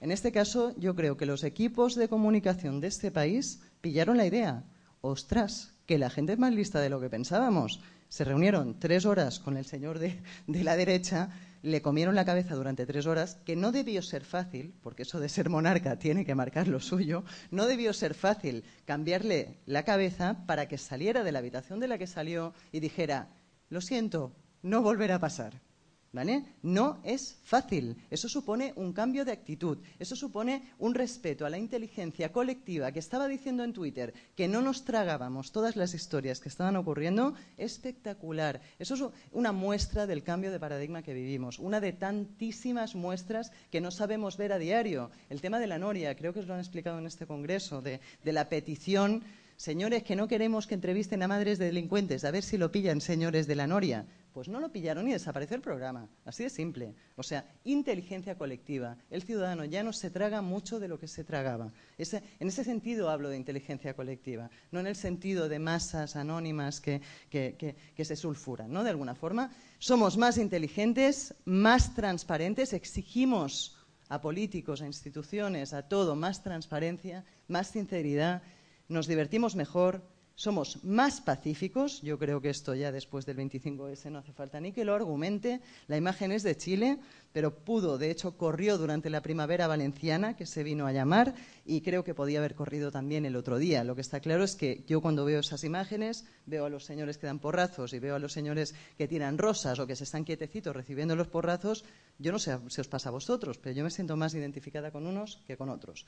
En este caso, yo creo que los equipos de comunicación de este país pillaron la idea. Ostras, que la gente es más lista de lo que pensábamos. Se reunieron tres horas con el señor de, la derecha, le comieron la cabeza durante tres horas, que no debió ser fácil, porque eso de ser monarca tiene que marcar lo suyo, no debió ser fácil cambiarle la cabeza para que saliera de la habitación de la que salió y dijera, lo siento, no volverá a pasar. ¿Vale? No es fácil. Eso supone un cambio de actitud. Eso supone un respeto a la inteligencia colectiva que estaba diciendo en Twitter que no nos tragábamos todas las historias que estaban ocurriendo. Espectacular. Eso es una muestra del cambio de paradigma que vivimos. Una de tantísimas muestras que no sabemos ver a diario. El tema de la Noria, creo que os lo han explicado en este congreso, de, de la petición señores que no queremos que entrevisten a madres de delincuentes, a ver si lo pillan señores de la Noria. Pues no lo pillaron y desapareció el programa. Así de simple. O sea, inteligencia colectiva. El ciudadano ya no se traga mucho de lo que se tragaba. en ese sentido hablo de inteligencia colectiva, no en el sentido de masas anónimas que, que se sulfuran, ¿no? De alguna forma. Somos más inteligentes, más transparentes, exigimos a políticos, a instituciones, a todo, más transparencia, más sinceridad, nos divertimos mejor, somos más pacíficos. Yo creo que esto ya después del 25S no hace falta ni que lo argumente. La imagen es de Chile, pero pudo, de hecho, corrió durante la primavera valenciana, que se vino a llamar, y creo que podía haber corrido también el otro día. Lo que está claro es que yo cuando veo esas imágenes, veo a los señores que dan porrazos y veo a los señores que tiran rosas o que se están quietecitos recibiendo los porrazos, yo no sé si os pasa a vosotros, pero yo me siento más identificada con unos que con otros.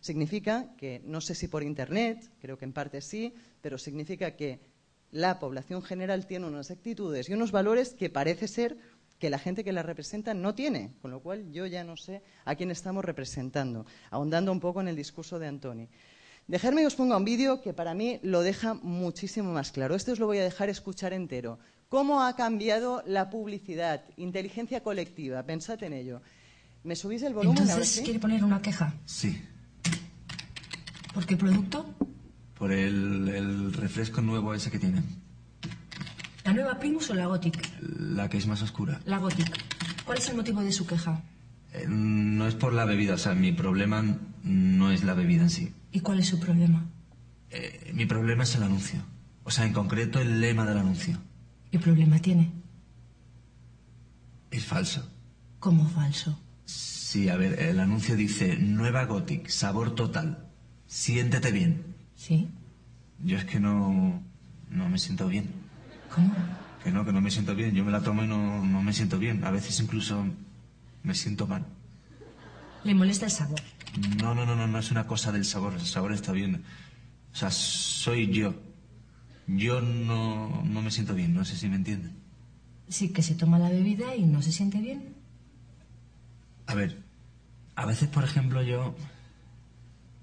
Significa que, no sé si por Internet, creo que en parte sí, pero significa que la población general tiene unas actitudes y unos valores que parece ser que la gente que la representa no tiene, con lo cual yo ya no sé a quién estamos representando, ahondando un poco en el discurso de Antoni. Dejadme que os ponga un vídeo que para mí lo deja muchísimo más claro. Este os lo voy a dejar escuchar entero. ¿Cómo ha cambiado la publicidad? Inteligencia colectiva, pensad en ello. ¿Me subís el volumen ahora Entonces, sí? ¿quiere poner una queja? Sí, ¿Por qué producto? por el, el refresco nuevo ese que tienen. ¿La nueva Primus o la Gothic? La que es más oscura. La Gothic. ¿Cuál es el motivo de su queja? Eh, no es por la bebida, o sea, mi problema no es la bebida en sí. ¿Y cuál es su problema? Eh, mi problema es el anuncio. O sea, en concreto el lema del anuncio. ¿Qué problema tiene? Es falso. ¿Cómo falso? Sí, a ver, el anuncio dice Nueva Gothic, sabor total. Siéntete bien. ¿Sí? Yo es que no, no me siento bien. ¿Cómo? Que no, que no me siento bien. Yo me la tomo y no, no me siento bien. A veces incluso me siento mal. ¿Le molesta el sabor? No, no, no, no, no es una cosa del sabor. El sabor está bien. O sea, soy yo. Yo no, no me siento bien. No sé si me entienden. Sí, que se toma la bebida y no se siente bien. A ver, a veces, por ejemplo, yo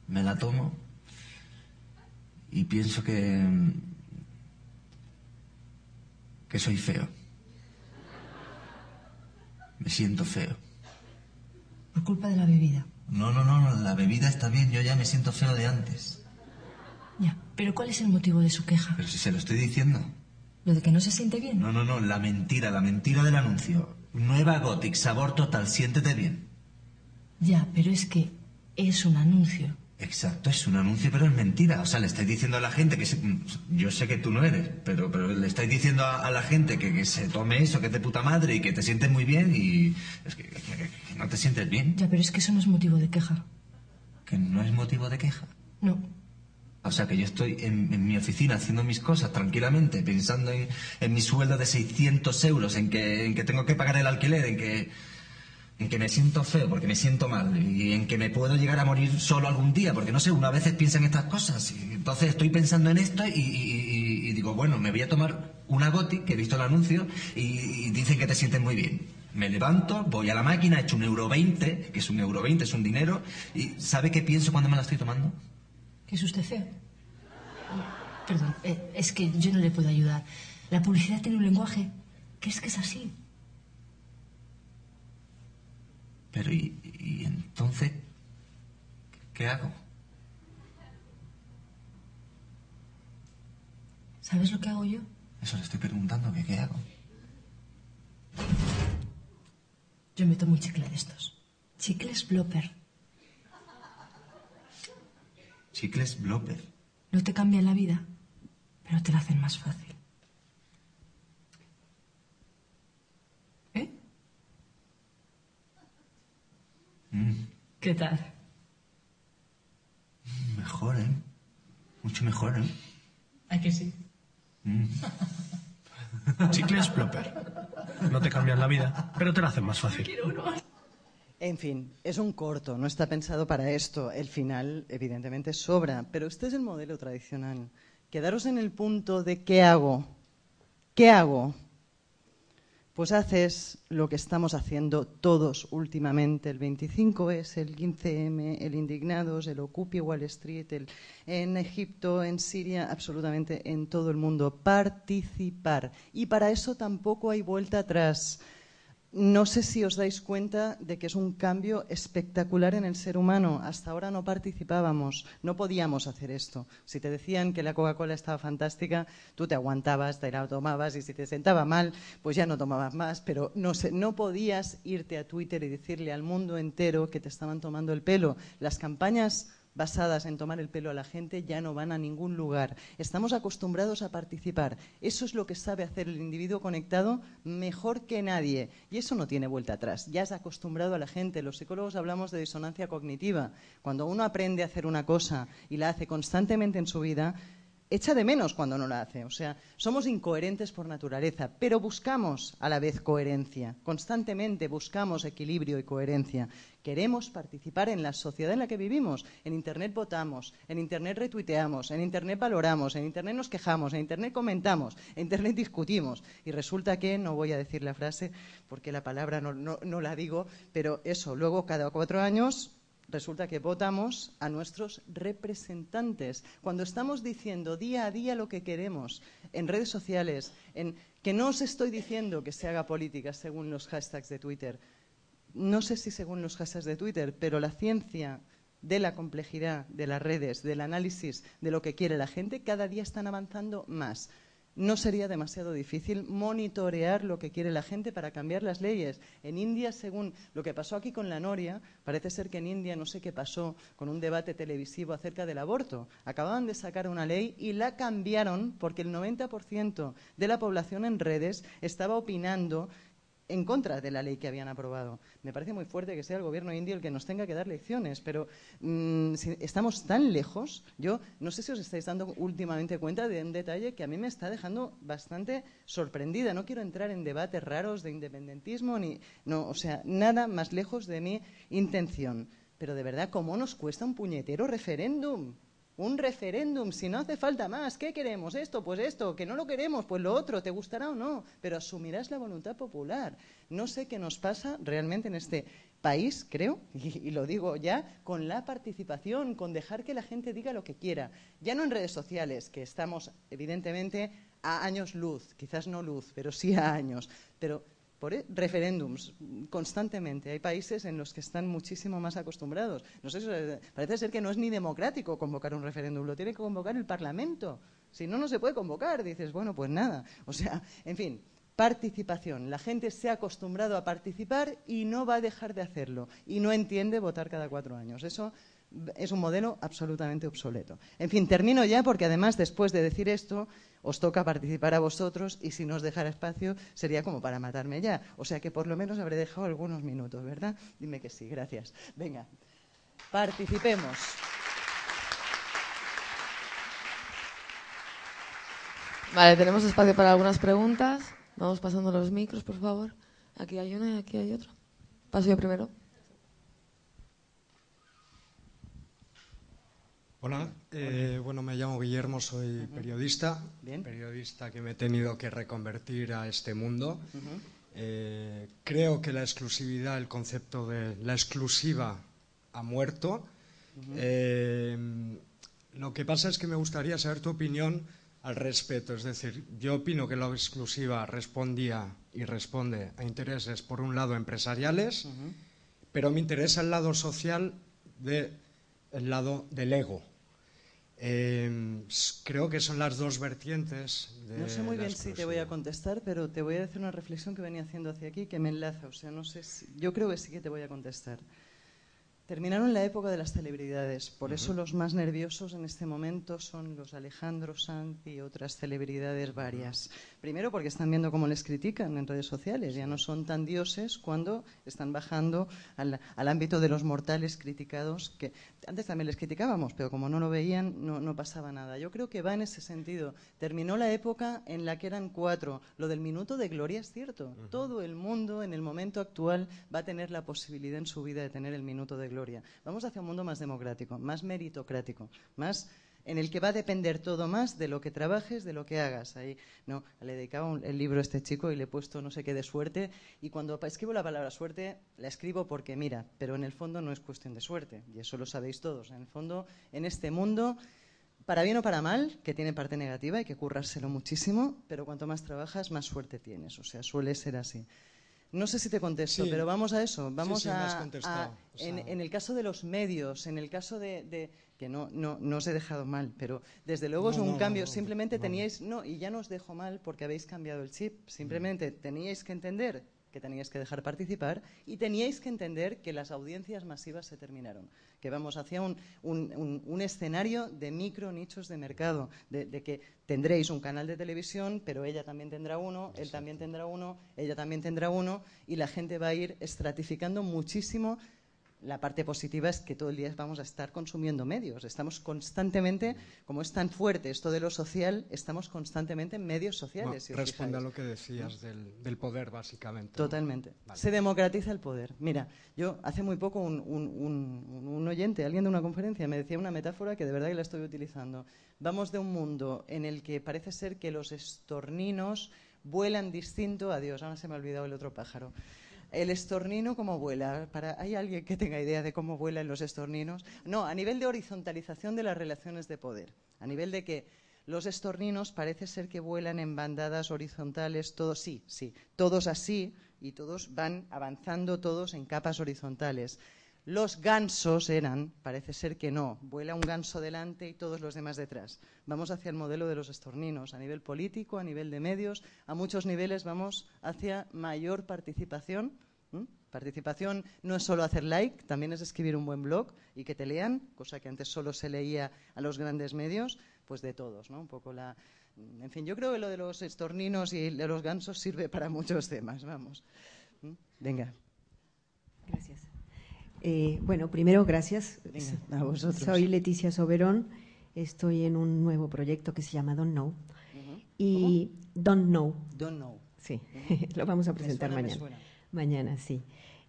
me la tomo y pienso que. Que soy feo. Me siento feo. Por culpa de la bebida. No, no, no, no, la bebida está bien, yo ya me siento feo de antes. Ya. ¿Pero cuál es el motivo de su queja? Pero si se lo estoy diciendo. ¿Lo de que no se siente bien? No, no, no, la mentira, la mentira del anuncio. Nueva Gothic, sabor total, siéntete bien. Ya, pero es que es un anuncio. Exacto, es un anuncio, pero es mentira. O sea, le estáis diciendo a la gente que... se- yo sé que tú no eres, pero, pero le estáis diciendo a, a la gente que, que se tome eso, que es de puta madre y que te sientes muy bien y... Es que, que- que- que no te sientes bien, Ya, pero es que eso no es motivo de queja. que no es motivo de queja. No. O sea, que yo estoy en, en mi oficina haciendo mis cosas tranquilamente, pensando en, en mi sueldo de 600 euros, en que, en que tengo que pagar el alquiler, en que, en que me siento feo porque me siento mal y en que me puedo llegar a morir solo algún día, porque no sé, una vez piensa en estas cosas. Y entonces estoy pensando en esto y, digo, bueno, me voy a tomar una goti, que he visto el anuncio, y, dicen que te sientes muy bien. Me levanto, voy a la máquina, echo un euro veinte, que es un euro veinte, es un dinero, y ¿sabe qué pienso cuando me la estoy tomando? ¿Que es usted feo? Perdón, eh, es que yo no le puedo ayudar. La publicidad tiene un lenguaje que es que es así. Pero ¿y, y entonces qué hago? ¿Sabes lo que hago yo? Eso le estoy preguntando, que qué hago. Yo me tomo un chicle de estos. Chicles Blopper. Chicles Blopper. No te cambian la vida, pero te la hacen más fácil. ¿Qué tal? Mejor, ¿eh? Mucho mejor, ¿eh? ¿A que sí? *laughs* Chicles Plopper. No te cambian la vida, pero te la hacen más fácil. En fin, es un corto, no está pensado para esto. El final, evidentemente, sobra, pero este es el modelo tradicional. Quedaros en el punto de ¿qué hago? ¿Qué hago? Pues haces lo que estamos haciendo todos últimamente. El 25 es el 15M, el Indignados, el Occupy Wall Street, el, en Egipto, en Siria, absolutamente en todo el mundo. Participar. Y para eso tampoco hay vuelta atrás. No sé si os dais cuenta de que es un cambio espectacular en el ser humano. Hasta ahora no participábamos, no podíamos hacer esto. Si te decían que la Coca-Cola estaba fantástica, tú te aguantabas, te la tomabas y si te sentaba mal, pues ya no tomabas más. Pero no, sé, no podías irte a Twitter y decirle al mundo entero que te estaban tomando el pelo. Las campañas basadas en tomar el pelo a la gente ya no van a ningún lugar. Estamos acostumbrados a participar. Eso es lo que sabe hacer el individuo conectado mejor que nadie. Y eso no tiene vuelta atrás. Ya has acostumbrado a la gente. Los psicólogos hablamos de disonancia cognitiva. Cuando uno aprende a hacer una cosa y la hace constantemente en su vida, echa de menos cuando no la hace. O sea, somos incoherentes por naturaleza, pero buscamos a la vez coherencia. Constantemente buscamos equilibrio y coherencia. Queremos participar en la sociedad en la que vivimos. En Internet votamos, en Internet retuiteamos, en Internet valoramos, en Internet nos quejamos, en Internet comentamos, en Internet discutimos. Y resulta que, no voy a decir la frase porque la palabra no, no- la digo, pero eso, luego cada cuatro años resulta que votamos a nuestros representantes. Cuando estamos diciendo día a día lo que queremos en redes sociales, en que no os estoy diciendo que se haga política según los hashtags de Twitter, no sé si según los hashtags de Twitter, pero la ciencia de la complejidad de las redes, del análisis de lo que quiere la gente, cada día están avanzando más no sería demasiado difícil monitorear lo que quiere la gente para cambiar las leyes. En India, según lo que pasó aquí con la Noria, parece ser que en India no sé qué pasó con un debate televisivo acerca del aborto. Acababan de sacar una ley y la cambiaron porque el 90% de la población en redes estaba opinando en contra de la ley que habían aprobado. Me parece muy fuerte que sea el gobierno indio el que nos tenga que dar lecciones, pero mm, estamos tan lejos. Yo no sé si os estáis dando últimamente cuenta de un detalle que a mí me está dejando bastante sorprendida. No quiero entrar en debates raros de independentismo ni no, o sea, nada más lejos de mi intención. Pero de verdad, ¿cómo nos cuesta un puñetero referéndum? Un referéndum, si no hace falta más, ¿qué queremos? Esto, pues esto, que no lo queremos, pues lo otro, te gustará o no, pero asumirás la voluntad popular. No sé qué nos pasa realmente en este país, creo, *laughs* y, lo digo ya, con la participación, con dejar que la gente diga lo que quiera. Ya no en redes sociales, que estamos evidentemente a años luz, quizás no luz, pero sí a años, pero por e, referéndums constantemente. Hay países en los que están muchísimo más acostumbrados. No sé, parece ser que no es ni democrático convocar un referéndum, lo tiene que convocar el Parlamento. Si no, no se puede convocar. Dices, bueno, pues nada. O sea, en fin, participación. La gente se ha acostumbrado a participar y no va a dejar de hacerlo. Y no entiende votar cada cuatro años. Eso es un modelo absolutamente obsoleto. En fin, termino ya porque además después de decir esto os toca participar a vosotros y si no os dejara espacio sería como para matarme ya. O sea que por lo menos habré dejado algunos minutos, ¿verdad? Dime que sí, gracias. Venga, participemos. Vale, tenemos espacio para algunas preguntas. Vamos pasando los micros, por favor. Aquí hay una y aquí hay otra. Paso yo primero. Hola, eh, bueno, me llamo Guillermo, soy periodista, periodista que me he tenido que reconvertir a este mundo. Eh, creo que la exclusividad, el concepto de la exclusiva ha muerto. Eh, lo que pasa es que me gustaría saber tu opinión al respecto. Es decir, yo opino que la exclusiva respondía y responde a intereses, por un lado, empresariales, pero me interesa el lado social del lado del ego. Em, creo que son las dos vertientes. De no sé muy bien si te voy a contestar, pero te voy a decir una reflexión que venía haciendo hacia aquí que me enlaza. O sea, no sé yo creo que sí que te voy a contestar. Terminaron la época de las celebridades, por eso los más nerviosos en este momento son los Alejandro Sanz y otras celebridades varias. Primero porque están viendo cómo les critican en redes sociales, ya no son tan dioses cuando están bajando al, ámbito de los mortales criticados, que antes también les criticábamos, pero como no lo veían no, no pasaba nada. Yo creo que va en ese sentido. Terminó la época en la que eran cuatro. Lo del minuto de gloria es cierto. Todo el mundo en el momento actual va a tener la posibilidad en su vida de tener el minuto de gloria. Vamos hacia un mundo más democrático, más meritocrático, más en el que va a depender todo más de lo que trabajes, de lo que hagas. Ahí, no, le dedicaba el libro a este chico y le he puesto no sé qué de suerte. Y cuando escribo la palabra suerte, la escribo porque mira, pero en el fondo no es cuestión de suerte, y eso lo sabéis todos. En el fondo, en este mundo, para bien o para mal, que tiene parte negativa, hay que currárselo muchísimo, pero cuanto más trabajas, más suerte tienes. O sea, suele ser así. No sé si te contesto, pero vamos a eso. Vamos a, en, el caso de los medios, en el caso de, que no, no, no, os he dejado mal, pero desde luego es un cambio. Simplemente teníais, no, y ya no os dejo mal porque habéis cambiado el chip. Simplemente teníais que entender que teníais que dejar participar y teníais que entender que las audiencias masivas se terminaron, que vamos hacia un, un, escenario de micro nichos de mercado, de, que tendréis un canal de televisión, pero ella también tendrá uno, él también tendrá uno, ella también tendrá uno, y la gente va a ir estratificando muchísimo la parte positiva es que todo el día vamos a estar consumiendo medios. Estamos constantemente, como es tan fuerte esto de lo social, estamos constantemente en medios sociales. responde a lo que decías del, poder, básicamente. Totalmente. Se democratiza el poder. Mira, yo hace muy poco un, un, oyente, alguien de una conferencia, me decía una metáfora que de verdad que la estoy utilizando. Vamos de un mundo en el que parece ser que los estorninos vuelan distinto. Adiós, ahora se me ha olvidado el otro pájaro. El estornino, ¿cómo vuela? Para, ¿Hay alguien que tenga idea de cómo vuelan los estorninos? No, a nivel de horizontalización de las relaciones de poder. A nivel de que Los estorninos parece ser que vuelan en bandadas horizontales, todos, sí, sí, todos así, y todos van avanzando todos en capas horizontales. Los gansos eran, parece ser que no, vuela un ganso delante y todos los demás detrás. Vamos hacia el modelo de los estorninos, a nivel político, a nivel de medios, a muchos niveles vamos hacia mayor participación. Participación no es solo hacer like, también es escribir un buen blog y que te lean, cosa que antes solo se leía a los grandes medios, pues de todos, ¿no? Un poco la, en fin, yo creo que lo de los estorninos y de los gansos sirve para muchos temas, vamos. Venga. Gracias. Eh, bueno, primero, gracias. a vosotros. Soy Leticia Soberón. Estoy en un nuevo proyecto que se llama Don't Know. Y Don't Know. Don't Know. Sí, *laughs* lo vamos a presentar mañana. Mañana, sí.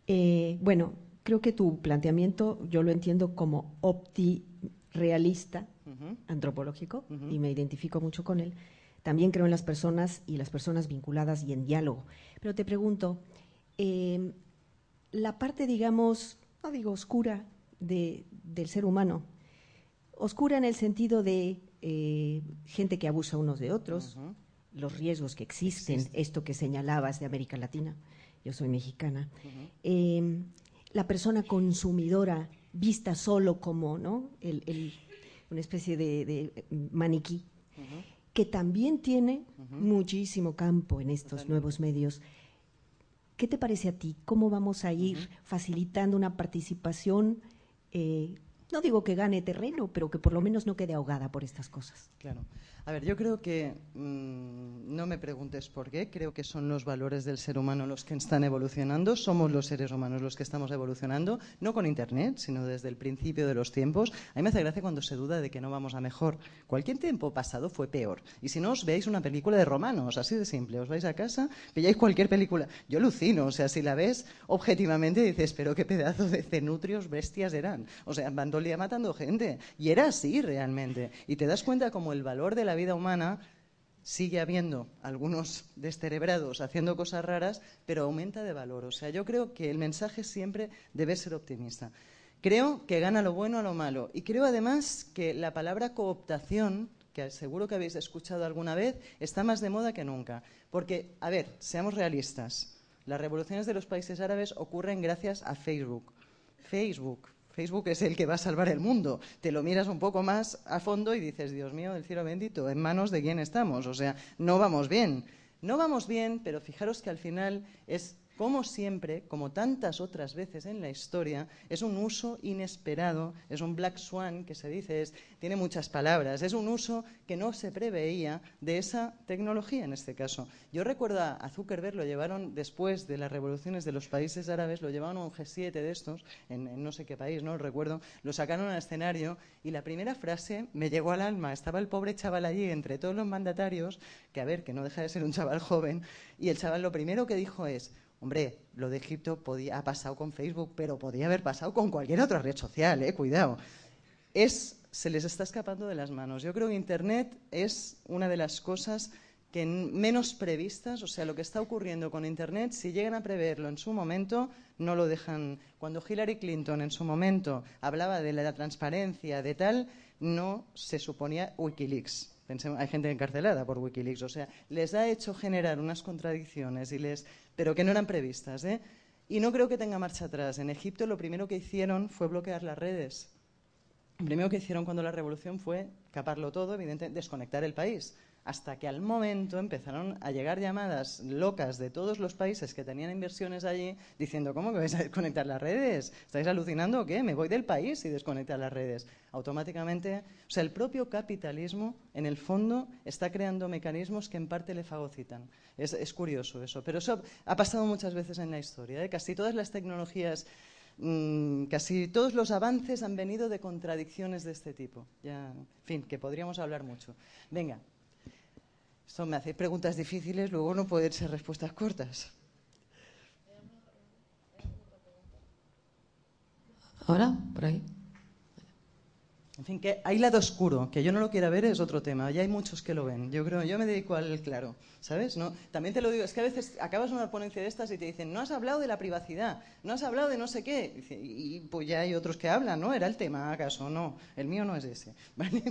Eh, bueno, creo que tu planteamiento yo lo entiendo como opti-realista, antropológico, y me identifico mucho con él. También creo en las personas y las personas vinculadas y en diálogo. Pero te pregunto, eh, la parte, digamos, no digo oscura, de, del ser humano. Oscura en el sentido de eh, gente que abusa unos de otros, los riesgos que existen, esto que señalabas de América Latina, yo soy mexicana, em, la persona consumidora vista solo como ¿no? una especie de, maniquí, que también tiene muchísimo campo en estos nuevos medios ¿Qué te parece a ti? ¿Cómo vamos a ir facilitando una participación? Eh, no digo que gane terreno, pero que por lo menos no quede ahogada por estas cosas. Claro. A ver, yo creo que, mm, no me preguntes por qué, creo que son los valores del ser humano los que están evolucionando, somos los seres humanos los que estamos evolucionando, no con Internet, sino desde el principio de los tiempos. A mí me hace gracia cuando se duda de que no vamos a mejor. Cualquier tiempo pasado fue peor. Y si no, os veáis una película de romanos, así de simple, os vais a casa, pilláis cualquier película. Yo alucino, o sea, si la ves objetivamente dices, pero qué pedazo de cenutrios bestias eran. O sea, van matando gente. Y era así realmente. Y te das cuenta como el valor de la vida humana sigue habiendo algunos descerebrados haciendo cosas raras, pero aumenta de valor. O sea, yo creo que el mensaje siempre debe ser optimista. Creo que gana lo bueno a lo malo. Y creo además que la palabra cooptación, que seguro que habéis escuchado alguna vez, está más de moda que nunca. Porque, a ver, seamos realistas. Las revoluciones de los países árabes ocurren gracias a Facebook. Facebook, Facebook es el que va a salvar el mundo. Te lo miras un poco más a fondo y dices, Dios mío, del cielo bendito, ¿en manos de quién estamos? O sea, no vamos bien. No vamos bien, pero fijaros que al final es como siempre, como tantas otras veces en la historia, es un uso inesperado, es un black swan que se dice, tiene muchas palabras, es un uso que no se preveía de esa tecnología en este caso. Yo recuerdo a Zuckerberg, lo llevaron después de las revoluciones de los países árabes, lo llevaron a un G7 de estos, en, no sé qué país, no lo recuerdo, lo sacaron al escenario y la primera frase me llegó al alma. Estaba el pobre chaval allí entre todos los mandatarios, que a ver, que no deja de ser un chaval joven, y el chaval lo primero que dijo es, Hombre, lo de Egipto ha pasado con Facebook, pero podía haber pasado con cualquier otra red social, eh, cuidado. Es, se les está escapando de las manos. Yo creo que Internet es una de las cosas que menos previstas, o sea, lo que está ocurriendo con Internet, si llegan a preverlo en su momento, no lo dejan. Cuando Hillary Clinton en su momento hablaba de la transparencia, de tal, no se suponía Wikileaks hay gente encarcelada por Wikileaks. O sea, les ha hecho generar unas contradicciones, y les, pero que no eran previstas. ¿eh? Y no creo que tenga marcha atrás. En Egipto lo primero que hicieron fue bloquear las redes. Lo primero que hicieron cuando la revolución fue caparlo todo, evidentemente, desconectar el país hasta que al momento empezaron a llegar llamadas locas de todos los países que tenían inversiones allí diciendo, ¿cómo que vais a desconectar las redes? ¿Estáis alucinando o qué? Me voy del país y desconectar las redes. Automáticamente, o sea, el propio capitalismo, en el fondo, está creando mecanismos que en parte le fagocitan. Es, curioso eso, pero eso ha pasado muchas veces en la historia. ¿eh? Casi todas las tecnologías mm, casi todos los avances han venido de contradicciones de este tipo. Ya, en fin, que podríamos hablar mucho. Venga, esto me hace preguntas difíciles, luego no pueden ser respuestas cortas. ¿Ahora? ¿Por ahí? En fin, que hay lado oscuro, que yo no lo quiera ver es otro tema. Ya hay muchos que lo ven. Yo creo, yo me dedico al claro, ¿sabes? ¿No? También te lo digo, es que a veces acabas una ponencia de estas y te dicen, no has hablado de la privacidad, no has hablado de no sé qué. Y, pues ya hay otros que hablan, ¿no? ¿Era el tema acaso? No, el mío no es ese. *laughs* ¿Vale?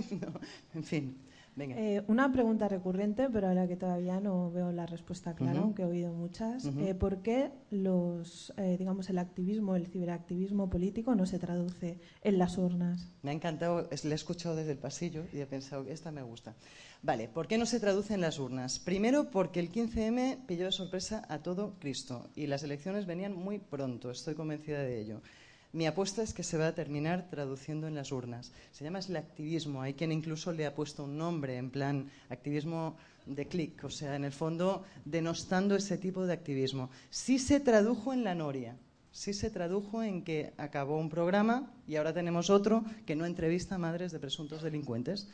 en fin. Eh, una pregunta recurrente, pero a la que todavía no veo la respuesta clara, aunque he oído muchas. Eh, ¿Por qué los, eh, digamos, el activismo, el ciberactivismo político no se traduce en las urnas? Me ha encantado, le he escuchado desde el pasillo y he pensado, esta me gusta. Vale, ¿por qué no se traduce en las urnas? Primero, porque el 15M pilló de sorpresa a todo Cristo y las elecciones venían muy pronto, estoy convencida de ello. Mi apuesta es que se va a terminar traduciendo en las urnas. Se llama el activismo. Hay quien incluso le ha puesto un nombre, en plan activismo de clic, o sea, en el fondo denostando ese tipo de activismo. Sí se tradujo en la Noria, sí se tradujo en que acabó un programa y ahora tenemos otro que no entrevista a madres de presuntos delincuentes.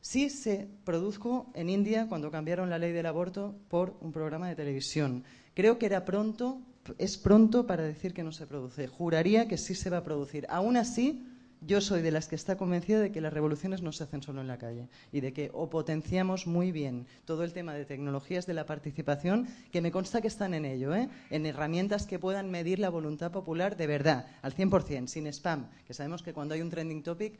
Sí se produjo en India cuando cambiaron la ley del aborto por un programa de televisión. Creo que era pronto es pronto para decir que no se produce. Juraría que sí se va a producir. Aún así, yo soy de las que está convencida de que las revoluciones no se hacen solo en la calle y de que o potenciamos muy bien todo el tema de tecnologías de la participación, que me consta que están en ello, ¿eh? en herramientas que puedan medir la voluntad popular de verdad, al 100%, sin spam, que sabemos que cuando hay un trending topic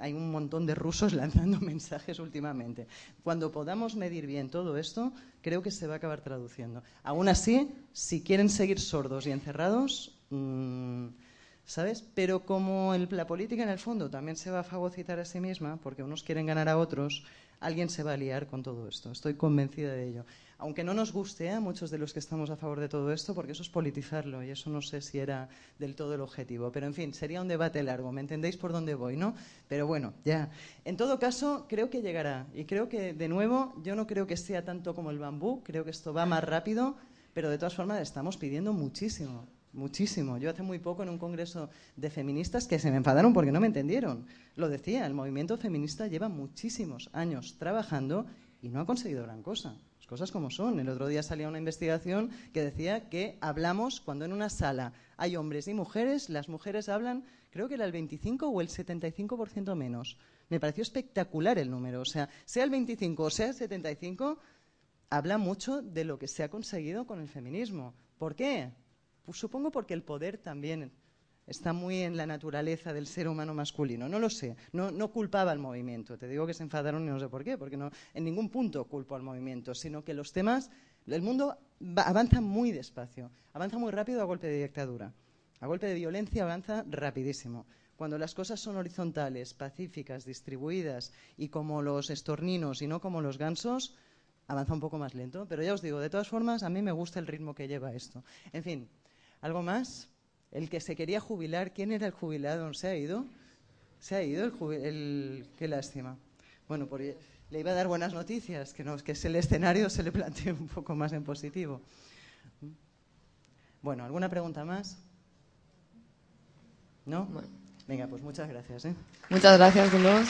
hay un montón de rusos *laughs* lanzando mensajes últimamente. Cuando podamos medir bien todo esto, creo que se va a acabar traduciendo. Aún así, si quieren seguir sordos y encerrados, mm, ¿sabes? Pero como la política en el fondo también se va a fagocitar a sí misma, porque unos quieren ganar a otros, alguien se va a liar con todo esto. Estoy convencida de ello aunque no nos guste a muchos de los que estamos a favor de todo esto, porque eso es politizarlo y eso no sé si era del todo el objetivo. Pero en fin, sería un debate largo, ¿me entendéis por dónde voy, no? Pero bueno, ya. En todo caso, creo que llegará. Y creo que, de nuevo, yo no creo que sea tanto como el bambú, creo que esto va más rápido, pero de todas formas estamos pidiendo muchísimo. Muchísimo. Yo hace muy poco en un congreso de feministas que se me enfadaron porque no me entendieron. Lo decía, el movimiento feminista lleva muchísimos años trabajando y no ha conseguido gran cosa cosas como son. El otro día salía una investigación que decía que hablamos cuando en una sala hay hombres y mujeres, las mujeres hablan, creo que era el 25 o el 75% menos. Me pareció espectacular el número. O sea, sea el 25 o sea el 75, habla mucho de lo que se ha conseguido con el feminismo. ¿Por qué? Pues supongo porque el poder también está muy en la naturaleza del ser humano masculino. No lo sé, no, no, culpaba al movimiento. Te digo que se enfadaron y no sé por qué, porque no, en ningún punto culpo al movimiento, sino que los temas, el mundo avanza muy despacio, avanza muy rápido a golpe de dictadura. A golpe de violencia avanza rapidísimo. Cuando las cosas son horizontales, pacíficas, distribuidas y como los estorninos y no como los gansos, avanza un poco más lento. Pero ya os digo, de todas formas, a mí me gusta el ritmo que lleva esto. En fin, ¿algo más? el que se quería jubilar, ¿quién era el jubilado? ¿Se ha ido? Se ha ido el, Qué lástima. Bueno, le iba a dar buenas noticias, que, no, que el escenario se le plantee un poco más en positivo. Bueno, ¿alguna pregunta más? ¿No? Venga, pues muchas gracias. ¿eh? Muchas gracias, Dolores.